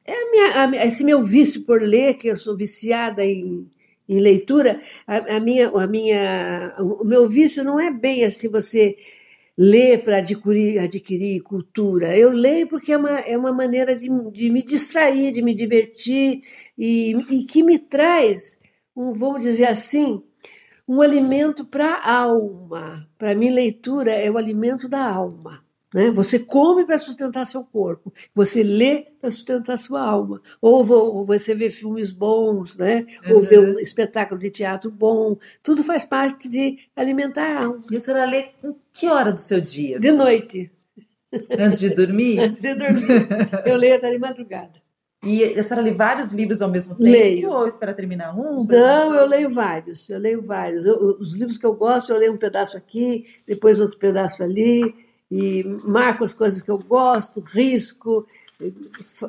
é a minha, a, esse meu vício por ler, que eu sou viciada em, em leitura, a, a, minha, a minha, o meu vício não é bem assim você ler para adquirir, adquirir cultura. Eu leio porque é uma, é uma maneira de, de me distrair, de me divertir e, e que me traz, um, vamos dizer assim, um alimento para a alma. Para mim, leitura é o alimento da alma. Né? Você come para sustentar seu corpo, você lê para sustentar sua alma. Ou, ou, você vê filmes bons, né? Uhum. ou vê um espetáculo de teatro bom. Tudo faz parte de alimentar a alma. E a senhora lê em que hora do seu dia? De noite. Antes de dormir? Antes de dormir. Eu leio até de madrugada. E a senhora lê vários livros ao mesmo tempo? Leio. Ou espera terminar um? Não, eu leio vários. Eu leio vários. Eu, os livros que eu gosto, eu leio um pedaço aqui, depois outro pedaço ali e marco as coisas que eu gosto, risco,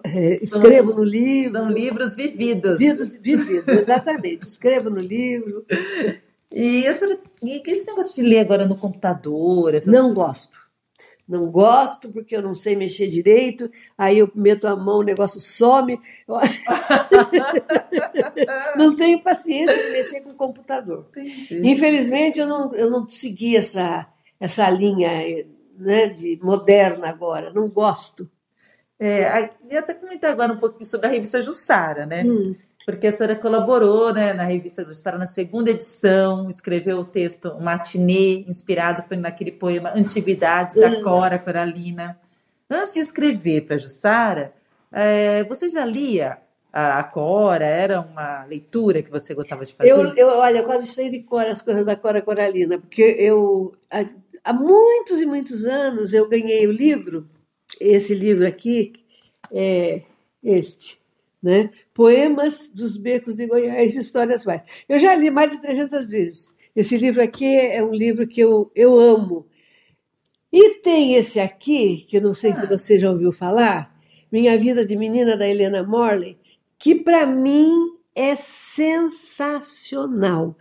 é, escrevo no livro. São livros vividos. Vividos, vividos exatamente. escrevo no livro. E, essa, e esse negócio de ler agora no computador? Não coisas? gosto. Não gosto porque eu não sei mexer direito, aí eu meto a mão, o negócio some. não tenho paciência de mexer com o computador. Entendi. Infelizmente, eu não, eu não segui essa, essa linha né, de moderna agora, não gosto. É, eu até comentar agora um pouquinho sobre a revista Jussara, né? Hum. Porque a senhora colaborou né, na revista Jussara na segunda edição, escreveu o texto Matinê, inspirado naquele poema Antiguidades, da hum. Cora Coralina. Antes de escrever para Jussara, é, você já lia a, a, Cora? Era uma leitura que você gostava de fazer? Eu, eu olha, eu quase sei de cor as coisas da Cora Coralina, porque eu há muitos e muitos anos eu ganhei o livro, esse livro aqui, é este, né? Poemas dos Becos de Goiás, Histórias Mais. Eu já li mais de 300 vezes. Esse livro aqui é um livro que eu, eu amo. E tem esse aqui, que eu não sei ah. se você já ouviu falar, Minha Vida de Menina, da Helena Morley, que para mim é sensacional.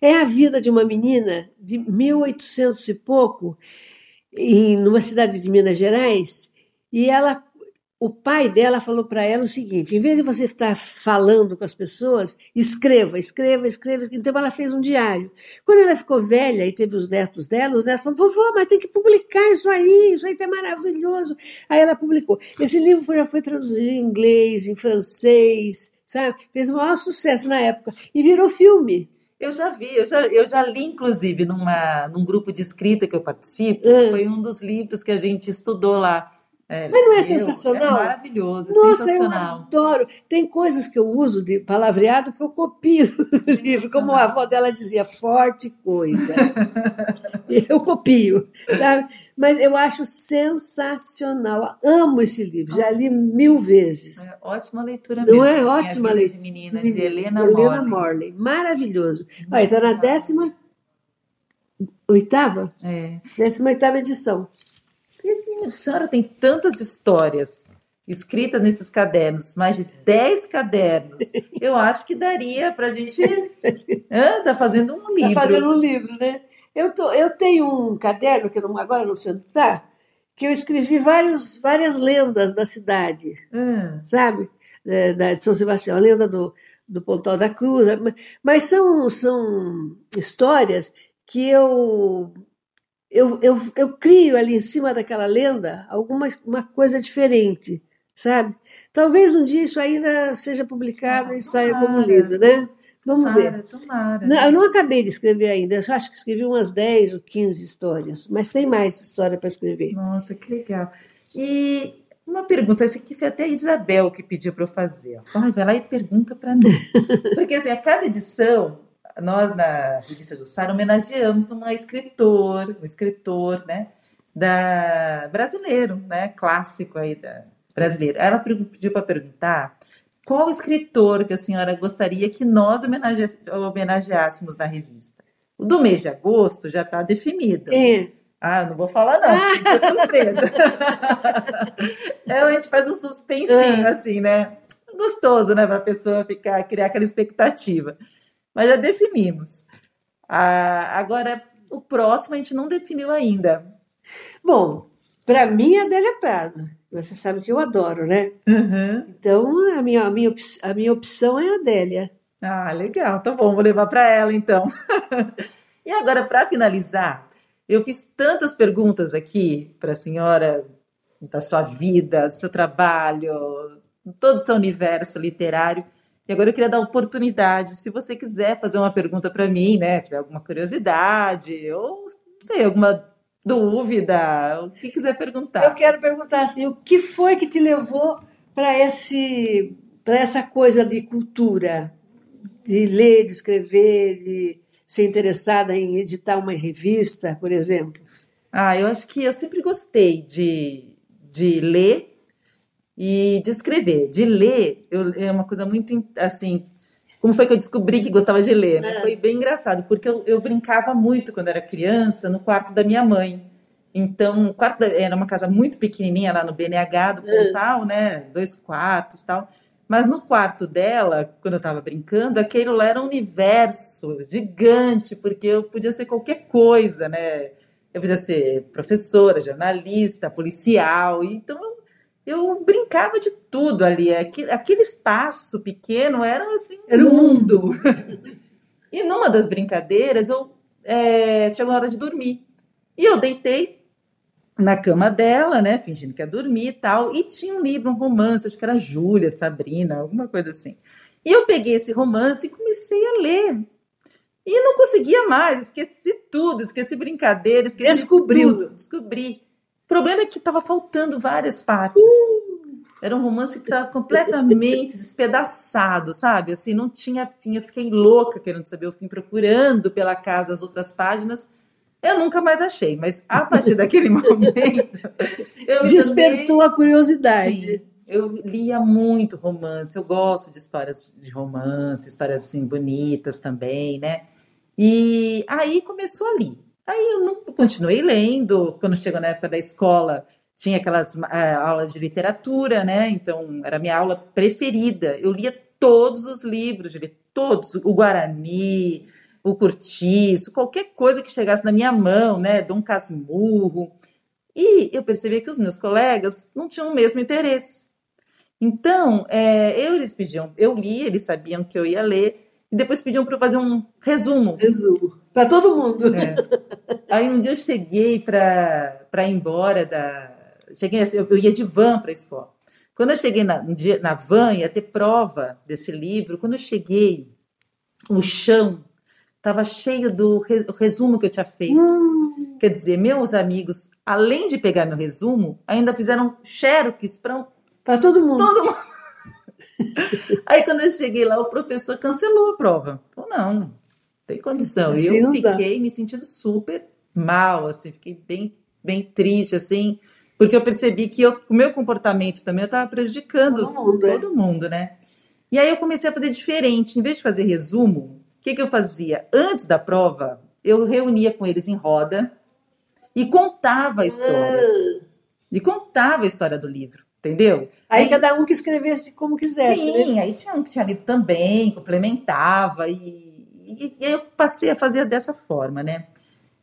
É a vida de uma menina de 1800 e pouco. em numa cidade de Minas Gerais e ela o pai dela falou para ela o seguinte: em vez de você estar falando com as pessoas, escreva, escreva, escreva. Então ela fez um diário. Quando ela ficou velha e teve os netos dela, os netos falaram: vovó, mas tem que publicar isso aí, isso aí tá maravilhoso. Aí ela publicou. Esse livro já foi traduzido em inglês, em francês, sabe? Fez o maior sucesso na época e virou filme. Eu já vi, eu já, eu já li, inclusive, numa, num grupo de escrita que eu participo, hum. foi um dos livros que a gente estudou lá. É, Mas não é sensacional? É maravilhoso, é Nossa, sensacional. eu adoro. Tem coisas que eu uso de palavreado que eu copio do livro, como a avó dela dizia, forte coisa. eu copio, sabe? Mas eu acho sensacional. Amo esse livro, Nossa. já li mil vezes. É ótima leitura mesmo. Não é ótima leitura? De menina, de, de Helena, Helena Morley. Morley. Maravilhoso. Olha, está na décima oitava? É. Décima oitava edição a senhora tem tantas histórias escritas nesses cadernos, mais de 10 cadernos. Eu acho que daria para a gente. estar tá fazendo um livro. Está fazendo um livro, né? Eu, tô, eu tenho um caderno, que não, agora não sei onde está, que eu escrevi vários, várias lendas da cidade, hum. sabe? É, da, de São Sebastião, a lenda do, do Pontal da Cruz. Mas são, são histórias que eu eu, eu, eu crio ali em cima daquela lenda alguma uma coisa diferente, sabe? Talvez um dia isso ainda seja publicado ah, e saia como livro, né? Vamos tomara, ver. Tomara. Não, eu não acabei de escrever ainda, eu acho que escrevi umas 10 ou 15 histórias, mas tem mais história para escrever. Nossa, que legal. E uma pergunta, essa aqui foi até a Isabel que pediu para eu fazer. Ai, vai lá e pergunta para mim. Porque assim, a cada edição nós na revista Jussara homenageamos uma escritor, um escritor, né, da brasileiro, né, clássico aí da brasileiro. Ela pediu para perguntar qual escritor que a senhora gostaria que nós homenageássemos na revista. O do mês de agosto já está definido. É. Ah, não vou falar não, é surpresa. é, a gente faz um suspensinho é. assim, né? Gostoso, né, para a pessoa ficar criar aquela expectativa mas já definimos. Ah, agora, o próximo a gente não definiu ainda. Bom, para mim é Adélia Prado. Você sabe que eu adoro, né? Uhum. Então, a minha, a, minha, a minha opção é a Adélia. Ah, legal. Tá bom, vou levar para ela então. e agora, para finalizar, eu fiz tantas perguntas aqui para a senhora da sua vida, seu trabalho, todo o seu universo literário. E agora eu queria dar oportunidade, se você quiser fazer uma pergunta para mim, né, tiver alguma curiosidade ou sei, alguma dúvida, o que quiser perguntar. Eu quero perguntar assim, o que foi que te levou para esse para essa coisa de cultura, de ler, de escrever, de ser interessada em editar uma revista, por exemplo? Ah, eu acho que eu sempre gostei de, de ler e de escrever. De ler eu, é uma coisa muito assim. Como foi que eu descobri que gostava de ler? Né? É. Foi bem engraçado, porque eu, eu, brincava muito quando era criança no quarto da minha mãe. Então, o quarto da, era uma casa muito pequenininha lá no BNH do é. Pontal, né? Dois quartos tal. Mas no quarto dela, quando eu estava brincando, aquele lá era um universo gigante, porque eu podia ser qualquer coisa, né? Eu podia ser professora, jornalista, policial. Então, eu brincava de tudo ali. Aquele, aquele espaço pequeno era assim. Era o mundo. e numa das brincadeiras, eu é, tinha uma hora de dormir. E eu deitei na cama dela, né? Fingindo que ia dormir e tal. E tinha um livro, um romance, acho que era Júlia, Sabrina, alguma coisa assim. E eu peguei esse romance e comecei a ler. E não conseguia mais, esqueci tudo, esqueci brincadeira, esqueci Descobriu. tudo. Descobri. O problema é que estava faltando várias partes. Uh! Era um romance que estava completamente despedaçado, sabe? Assim, não tinha fim. Eu fiquei louca querendo saber o fim, procurando pela casa as outras páginas. Eu nunca mais achei, mas a partir daquele momento. Despertou a curiosidade. Sim, eu lia muito romance, eu gosto de histórias de romance, histórias assim bonitas também, né? E aí começou ali. Aí eu não continuei lendo. Quando chegou na época da escola, tinha aquelas uh, aulas de literatura, né? Então era a minha aula preferida. Eu lia todos os livros, eu lia todos, o Guarani, o Curtiço, qualquer coisa que chegasse na minha mão, né? Dom Casmurro. E eu percebi que os meus colegas não tinham o mesmo interesse. Então, é, eu, eles pediam, eu li, eles sabiam que eu ia ler, e depois pediam para eu fazer um resumo. Resumo. Para todo mundo. É. Aí um dia eu cheguei para ir embora da. Cheguei, assim, eu, eu ia de van para a escola. Quando eu cheguei na, na van, ia ter prova desse livro. Quando eu cheguei, o chão estava cheio do resumo que eu tinha feito. Hum. Quer dizer, meus amigos, além de pegar meu resumo, ainda fizeram xerox para para todo mundo. Todo mundo. Aí quando eu cheguei lá, o professor cancelou a prova. Falou, não, não tem condição. E eu fiquei me sentindo super mal, assim, fiquei bem, bem triste, assim, porque eu percebi que eu, o meu comportamento também estava prejudicando todo, mundo, todo é. mundo, né? E aí eu comecei a fazer diferente. Em vez de fazer resumo, o que, que eu fazia? Antes da prova, eu reunia com eles em roda e contava a história. Ah. E contava a história do livro entendeu? Aí, aí, cada um que escrevesse como quisesse. Sim, né? aí tinha um que tinha lido também, complementava, e, e, e eu passei a fazer dessa forma, né?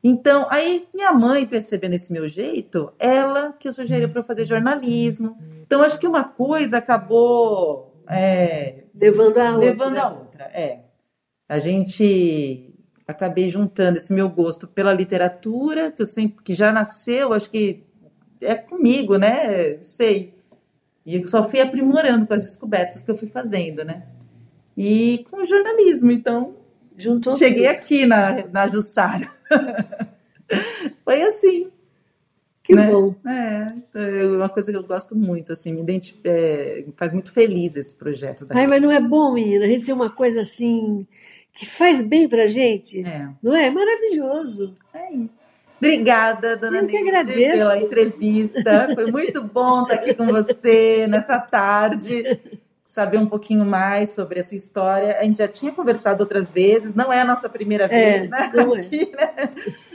Então, aí minha mãe, percebendo esse meu jeito, ela que sugeriu para eu fazer jornalismo. Então, acho que uma coisa acabou é, levando a outra. Levando a outra, é. A gente acabei juntando esse meu gosto pela literatura, que eu sempre que já nasceu, acho que é comigo, né? Sei. E eu só fui aprimorando com as descobertas que eu fui fazendo, né? E com o jornalismo, então. Juntou cheguei tudo. aqui na, na Jussara. Foi assim. Que né? bom. É, é uma coisa que eu gosto muito, assim, me identif... é, faz muito feliz esse projeto. Ai, mas não é bom, menina? A gente tem uma coisa assim que faz bem pra gente. É. Não é? Maravilhoso. É isso. Obrigada, dona Eu Neide, pela entrevista. Foi muito bom estar aqui com você nessa tarde. Saber um pouquinho mais sobre a sua história. A gente já tinha conversado outras vezes, não é a nossa primeira é, vez, né? É. aqui, é. né?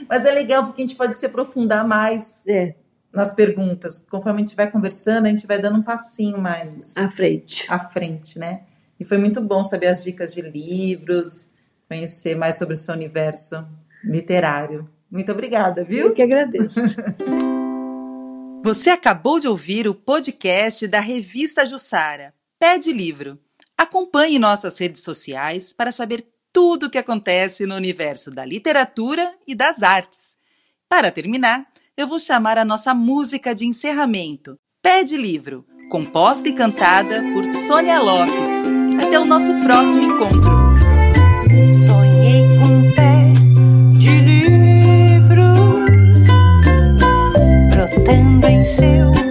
Mas é legal porque a gente pode se aprofundar mais é. nas perguntas. Conforme a gente vai conversando, a gente vai dando um passinho mais à frente. À frente, né? E foi muito bom saber as dicas de livros, conhecer mais sobre o seu universo literário. Muito obrigada, viu? Eu que agradeço. Você acabou de ouvir o podcast da revista Jussara. Pede livro. Acompanhe nossas redes sociais para saber tudo o que acontece no universo da literatura e das artes. Para terminar, eu vou chamar a nossa música de encerramento, Pede Livro, composta e cantada por Sônia Lopes. Até o nosso próximo encontro. cantando em seu